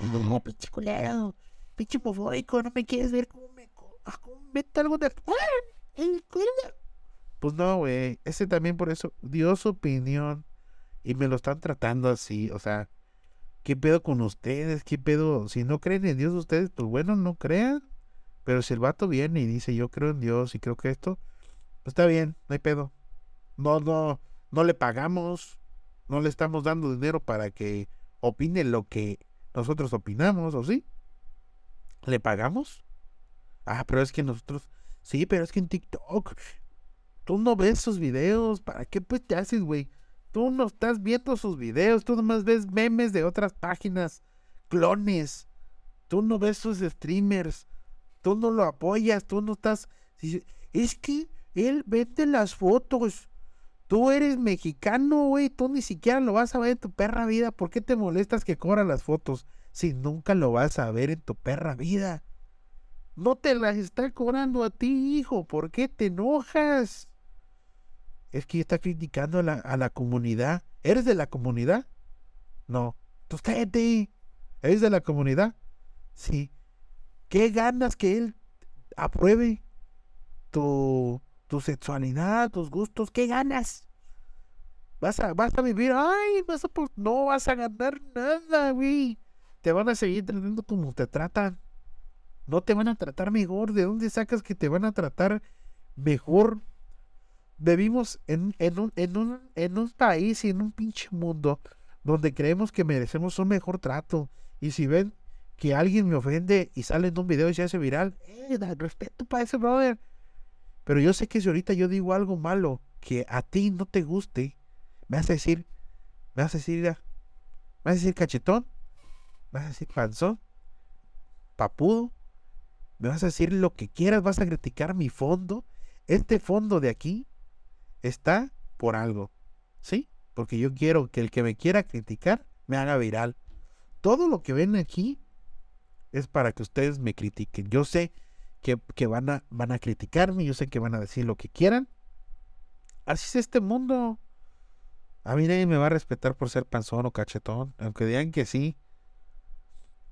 No, pinche culero, pinche pofóico, no me quieres ver cómo me, cómo meto algo de... Pues no, güey, ese también por eso dio su opinión y me lo están tratando así, o sea, ¿qué pedo con ustedes? ¿Qué pedo? Si no creen en Dios ustedes, pues bueno, no crean. Pero si el vato viene y dice, yo creo en Dios y creo que esto, pues está bien, no hay pedo. No, no, no le pagamos, no le estamos dando dinero para que opine lo que nosotros opinamos, ¿o sí? ¿Le pagamos? Ah, pero es que nosotros, sí, pero es que en TikTok, tú no ves sus videos, ¿para qué pues te haces, güey? Tú no estás viendo sus videos, tú nomás ves memes de otras páginas, clones. Tú no ves sus streamers, tú no lo apoyas, tú no estás... Es que él vende las fotos. Tú eres mexicano, güey, tú ni siquiera lo vas a ver en tu perra vida. ¿Por qué te molestas que cobra las fotos si nunca lo vas a ver en tu perra vida? No te las está cobrando a ti, hijo. ¿Por qué te enojas? Es que está criticando a la, a la comunidad. ¿Eres de la comunidad? No. Entonces cállate. ¿Eres de la comunidad? Sí. ¿Qué ganas que él apruebe tu, tu sexualidad, tus gustos? ¿Qué ganas? Vas a, vas a vivir, ay, vas a, no vas a ganar nada, güey. Te van a seguir tratando como te tratan. No te van a tratar mejor. ¿De dónde sacas que te van a tratar mejor? Vivimos en, en, un, en, un, en un país y en un pinche mundo donde creemos que merecemos un mejor trato. Y si ven que alguien me ofende y sale en un video y se hace viral, eh, respeto para ese brother. Pero yo sé que si ahorita yo digo algo malo que a ti no te guste, me vas a decir, me vas a decir, me vas a decir cachetón, me vas a decir panzón, papudo, me vas a decir lo que quieras, vas a criticar mi fondo. Este fondo de aquí está por algo. ¿Sí? Porque yo quiero que el que me quiera criticar me haga viral. Todo lo que ven aquí es para que ustedes me critiquen. Yo sé que, que van, a, van a criticarme, yo sé que van a decir lo que quieran. Así es este mundo. A mí nadie me va a respetar por ser panzón o cachetón. Aunque digan que sí.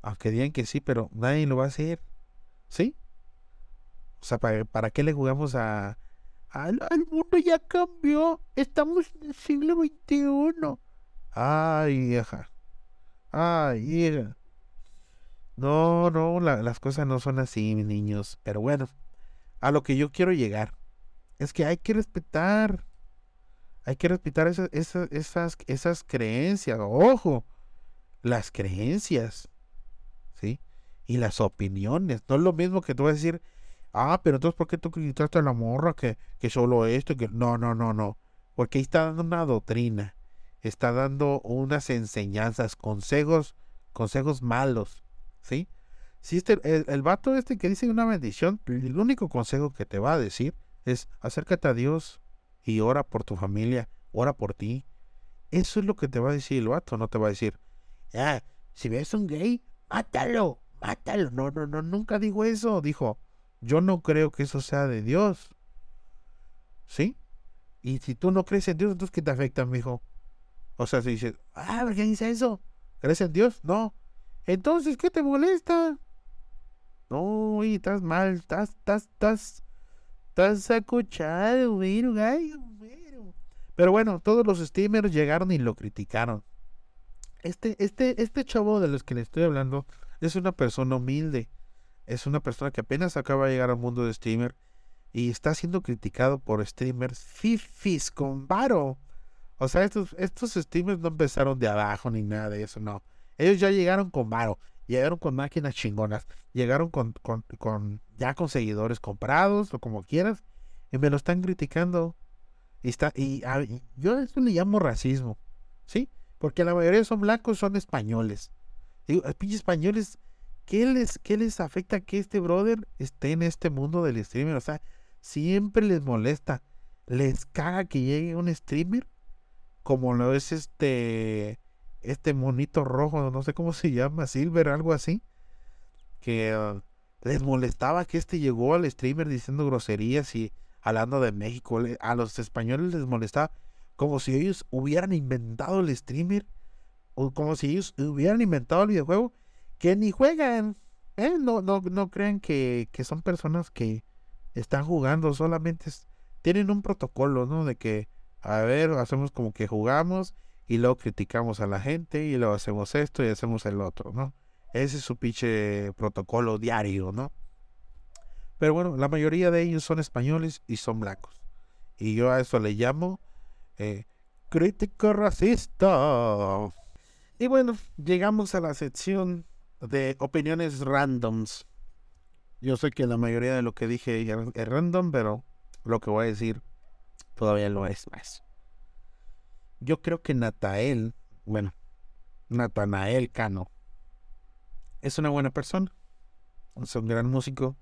Aunque digan que sí, pero nadie lo va a hacer. ¿Sí? O sea, ¿para, para qué le jugamos a, el mundo ya cambió. Estamos en el siglo XXI. Ay, vieja. Ay, hija. No, no, las cosas no son así, mis niños. Pero bueno, a lo que yo quiero llegar es que hay que respetar. Hay que respetar esas, esas, esas creencias. Ojo, las creencias. ¿Sí? Y las opiniones. No es lo mismo que tú vas a decir, ah, pero entonces, ¿por qué tú criticaste a la morra que, que solo esto? Que... No, no, no, no. Porque ahí está dando una doctrina. Está dando unas enseñanzas, consejos, consejos malos. ¿Sí? Si este, el, el vato este que dice una bendición, el único consejo que te va a decir es acércate a Dios y ora por tu familia, ora por ti. Eso es lo que te va a decir el vato, no te va a decir, ah, si ves un gay, mátalo, mátalo. No, no, no, nunca digo eso. Dijo, yo no creo que eso sea de Dios. ¿Sí? Y si tú no crees en Dios, entonces ¿qué te afecta, mijo? O sea, si dices, ah, ¿por qué dice eso? ¿Crees en Dios? No. Entonces, ¿qué te molesta? No, estás mal, estás, estás, estás Estás escuchado, güey, Pero bueno, todos los streamers llegaron y lo criticaron. Este, este, este chavo de los que le estoy hablando es una persona humilde. Es una persona que apenas acaba de llegar al mundo de streamer y está siendo criticado por streamers fifis con varo. O sea, estos, estos streamers no empezaron de abajo ni nada de eso, no. Ellos ya llegaron con varo llegaron con máquinas chingonas, llegaron con, con, ya con seguidores comprados o como quieras, y me lo están criticando. Y, está, y, yo esto le llamo racismo, ¿sí? Porque la mayoría son blancos, son españoles. Digo, pinches españoles, ¿qué les, ¿qué les afecta que este brother esté en este mundo del streamer? O sea, siempre les molesta. Les caga que llegue un streamer como lo es este este monito rojo, no sé cómo se llama, Silver, algo así, que ah, les molestaba que este llegó al streamer diciendo groserías y hablando de México. A los españoles les molestaba como si ellos hubieran inventado el streamer o como si ellos hubieran inventado el videojuego que ni juegan. ¿eh? No, no, no crean que, que son personas que están jugando, solamente tienen un protocolo, ¿no? De que, a ver, hacemos como que jugamos y luego criticamos a la gente y luego hacemos esto y hacemos el otro, ¿no? Ese es su pinche protocolo diario, ¿no? Pero bueno, la mayoría de ellos son españoles y son blancos. Y yo a eso le llamo eh, crítico racista. Y bueno, llegamos a la sección de opiniones randoms. Yo sé que la mayoría de lo que dije es random, pero lo que voy a decir todavía lo es más. Yo creo que Natael, bueno, Natanael Cano, es una buena persona. Es un gran músico.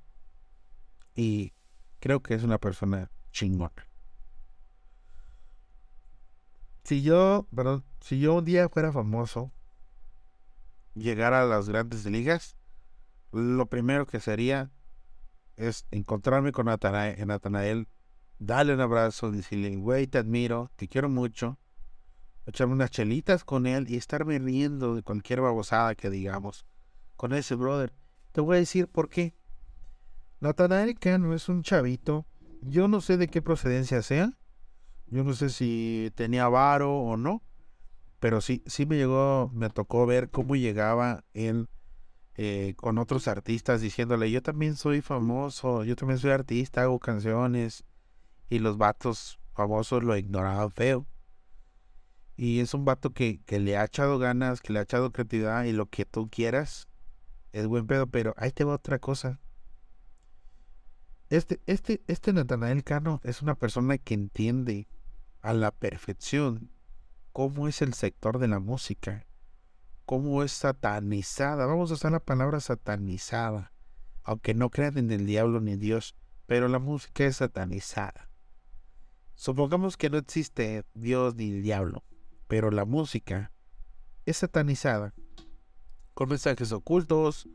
Y creo que es una persona chingona. Si yo, perdón, si yo un día fuera famoso, llegara a las grandes ligas, lo primero que sería es encontrarme con Natanael, Natanael darle un abrazo, decirle, güey, te admiro, te quiero mucho, echarme unas chelitas con él y estarme riendo de cualquier babosada que digamos con ese brother. Te voy a decir por qué. Nathanael Cano es un chavito. Yo no sé de qué procedencia sea. Yo no sé si tenía varo o no. Pero sí, sí me llegó, me tocó ver cómo llegaba él eh, con otros artistas diciéndole, yo también soy famoso, yo también soy artista, hago canciones. Y los vatos famosos lo ignoraban feo. Y es un vato que, que, le ha echado ganas, que le ha echado creatividad y lo que tú quieras. Es buen pedo, pero ahí te va otra cosa. Este, este, este Natanael Cano es una persona que entiende a la perfección cómo es el sector de la música, cómo es satanizada. Vamos a usar la palabra satanizada, aunque no crean en el diablo ni en Dios, pero la música es satanizada. Supongamos que no existe Dios ni el diablo pero la música es satanizada con mensajes ocultos,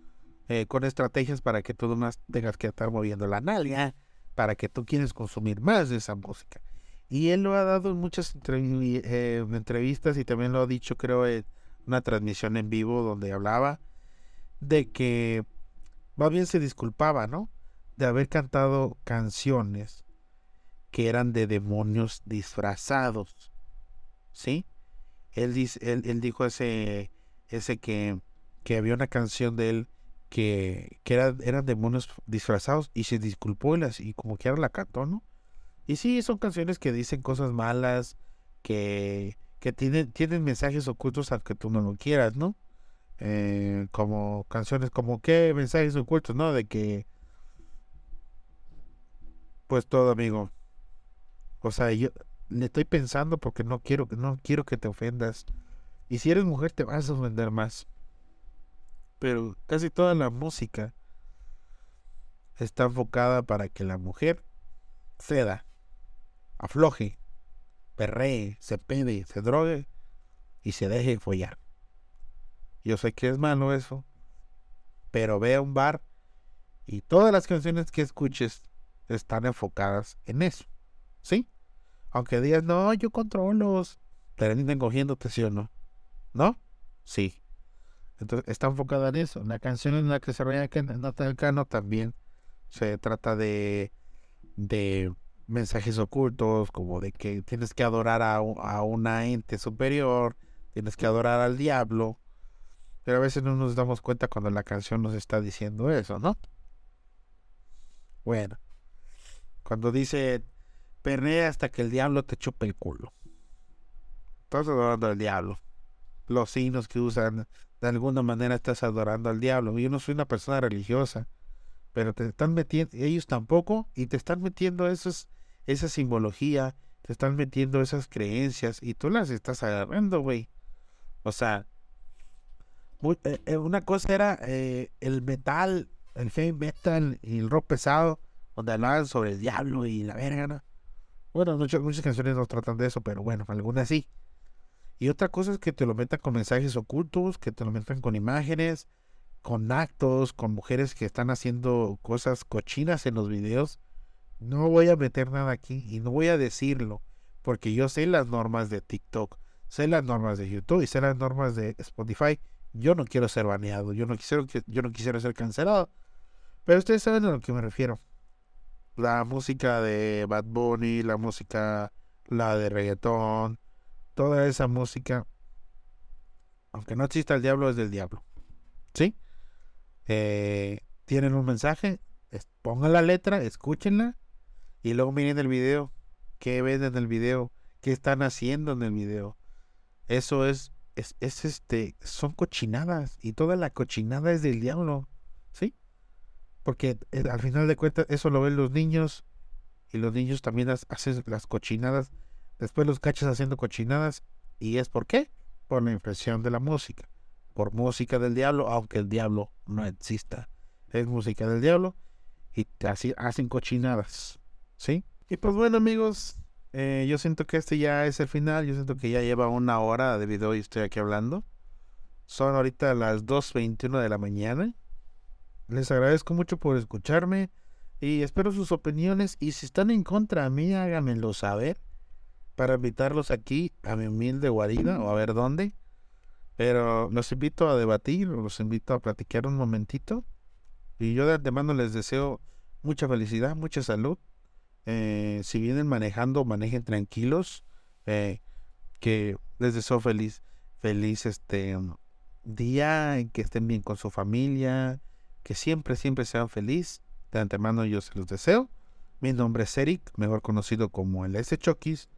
eh, con estrategias para que tú más tengas que estar moviendo la nalga, para que tú quieres consumir más de esa música. Y él lo ha dado en muchas eh, entrevistas y también lo ha dicho, creo, en una transmisión en vivo donde hablaba de que más bien se disculpaba, ¿no? De haber cantado canciones que eran de demonios disfrazados, ¿sí? Él, dice, él, dijo ese, ese que, que había una canción de él que, que era, eran demonios disfrazados y se disculpó y, las, y como que ahora la cantó, ¿no? Y sí, son canciones que dicen cosas malas, que, que tienen, tienen mensajes ocultos aunque tú no lo quieras, ¿no? Eh, como canciones como qué mensajes ocultos, ¿no? De que pues todo amigo. O sea, yo le estoy pensando porque no quiero que no quiero que te ofendas. Y si eres mujer te vas a ofender más. Pero casi toda la música está enfocada para que la mujer ceda, afloje, perree, se pede, se drogue y se deje follar. Yo sé que es malo eso, pero ve a un bar y todas las canciones que escuches están enfocadas en eso. ¿Sí? Aunque digas, no, yo controlo, terminen cogiéndote, ¿sí o no? ¿No? Sí. Entonces está enfocada en eso. La canción en la que se reía Natal Cano también se trata de, de mensajes ocultos, como de que tienes que adorar a, a una ente superior, tienes que adorar al diablo. Pero a veces no nos damos cuenta cuando la canción nos está diciendo eso, ¿no? Bueno, cuando dice pernea hasta que el diablo te chupe el culo. Estás adorando al diablo. Los signos que usan, de alguna manera estás adorando al diablo. Yo no soy una persona religiosa, pero te están metiendo, ellos tampoco, y te están metiendo esos, esa simbología, te están metiendo esas creencias, y tú las estás agarrando, güey. O sea, eh, eh, una cosa era eh, el metal, el heavy metal y el rock pesado, donde hablaban sobre el diablo y la verga, Bueno, muchas, muchas canciones no tratan de eso, pero bueno, algunas sí. Y otra cosa es que te lo metan con mensajes ocultos, que te lo metan con imágenes, con actos, con mujeres que están haciendo cosas cochinas en los videos. No voy a meter nada aquí y no voy a decirlo, porque yo sé las normas de TikTok, sé las normas de YouTube y sé las normas de Spotify. Yo no quiero ser baneado, yo no quisiera, yo no quisiera ser cancelado. Pero ustedes saben a lo que me refiero la música de Bad Bunny, la música, la de reggaetón, toda esa música, aunque no exista el diablo, es del diablo. ¿Sí? Eh, tienen un mensaje, pongan la letra, escúchenla y luego miren el video. ¿Qué ven en el video? ¿Qué están haciendo en el video? Eso es, es, es este, son cochinadas y toda la cochinada es del diablo. ¿Sí? Porque eh, al final de cuentas eso lo ven los niños y los niños también hacen las cochinadas. Después los cachas haciendo cochinadas. ¿Y es por qué? Por la impresión de la música. Por música del diablo, aunque el diablo no exista. Es música del diablo y así hacen cochinadas. ¿Sí? Y pues bueno amigos, eh, yo siento que este ya es el final. Yo siento que ya lleva una hora de video y estoy aquí hablando. Son ahorita las 2.21 de la mañana. Les agradezco mucho por escucharme y espero sus opiniones y si están en contra de mí háganmelo saber para invitarlos aquí a mi humilde guarida o a ver dónde. Pero los invito a debatir, los invito a platicar un momentito y yo de antemano les deseo mucha felicidad, mucha salud. Eh, si vienen manejando, manejen tranquilos. Eh, que les deseo feliz, feliz este día, que estén bien con su familia, que siempre, siempre sean feliz. De antemano yo se los deseo. Mi nombre es Eric, mejor conocido como el S Chokis.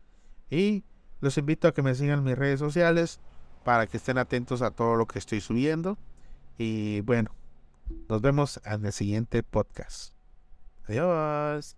Y los invito a que me sigan mis redes sociales para que estén atentos a todo lo que estoy subiendo. Y bueno, nos vemos en el siguiente podcast. Adiós.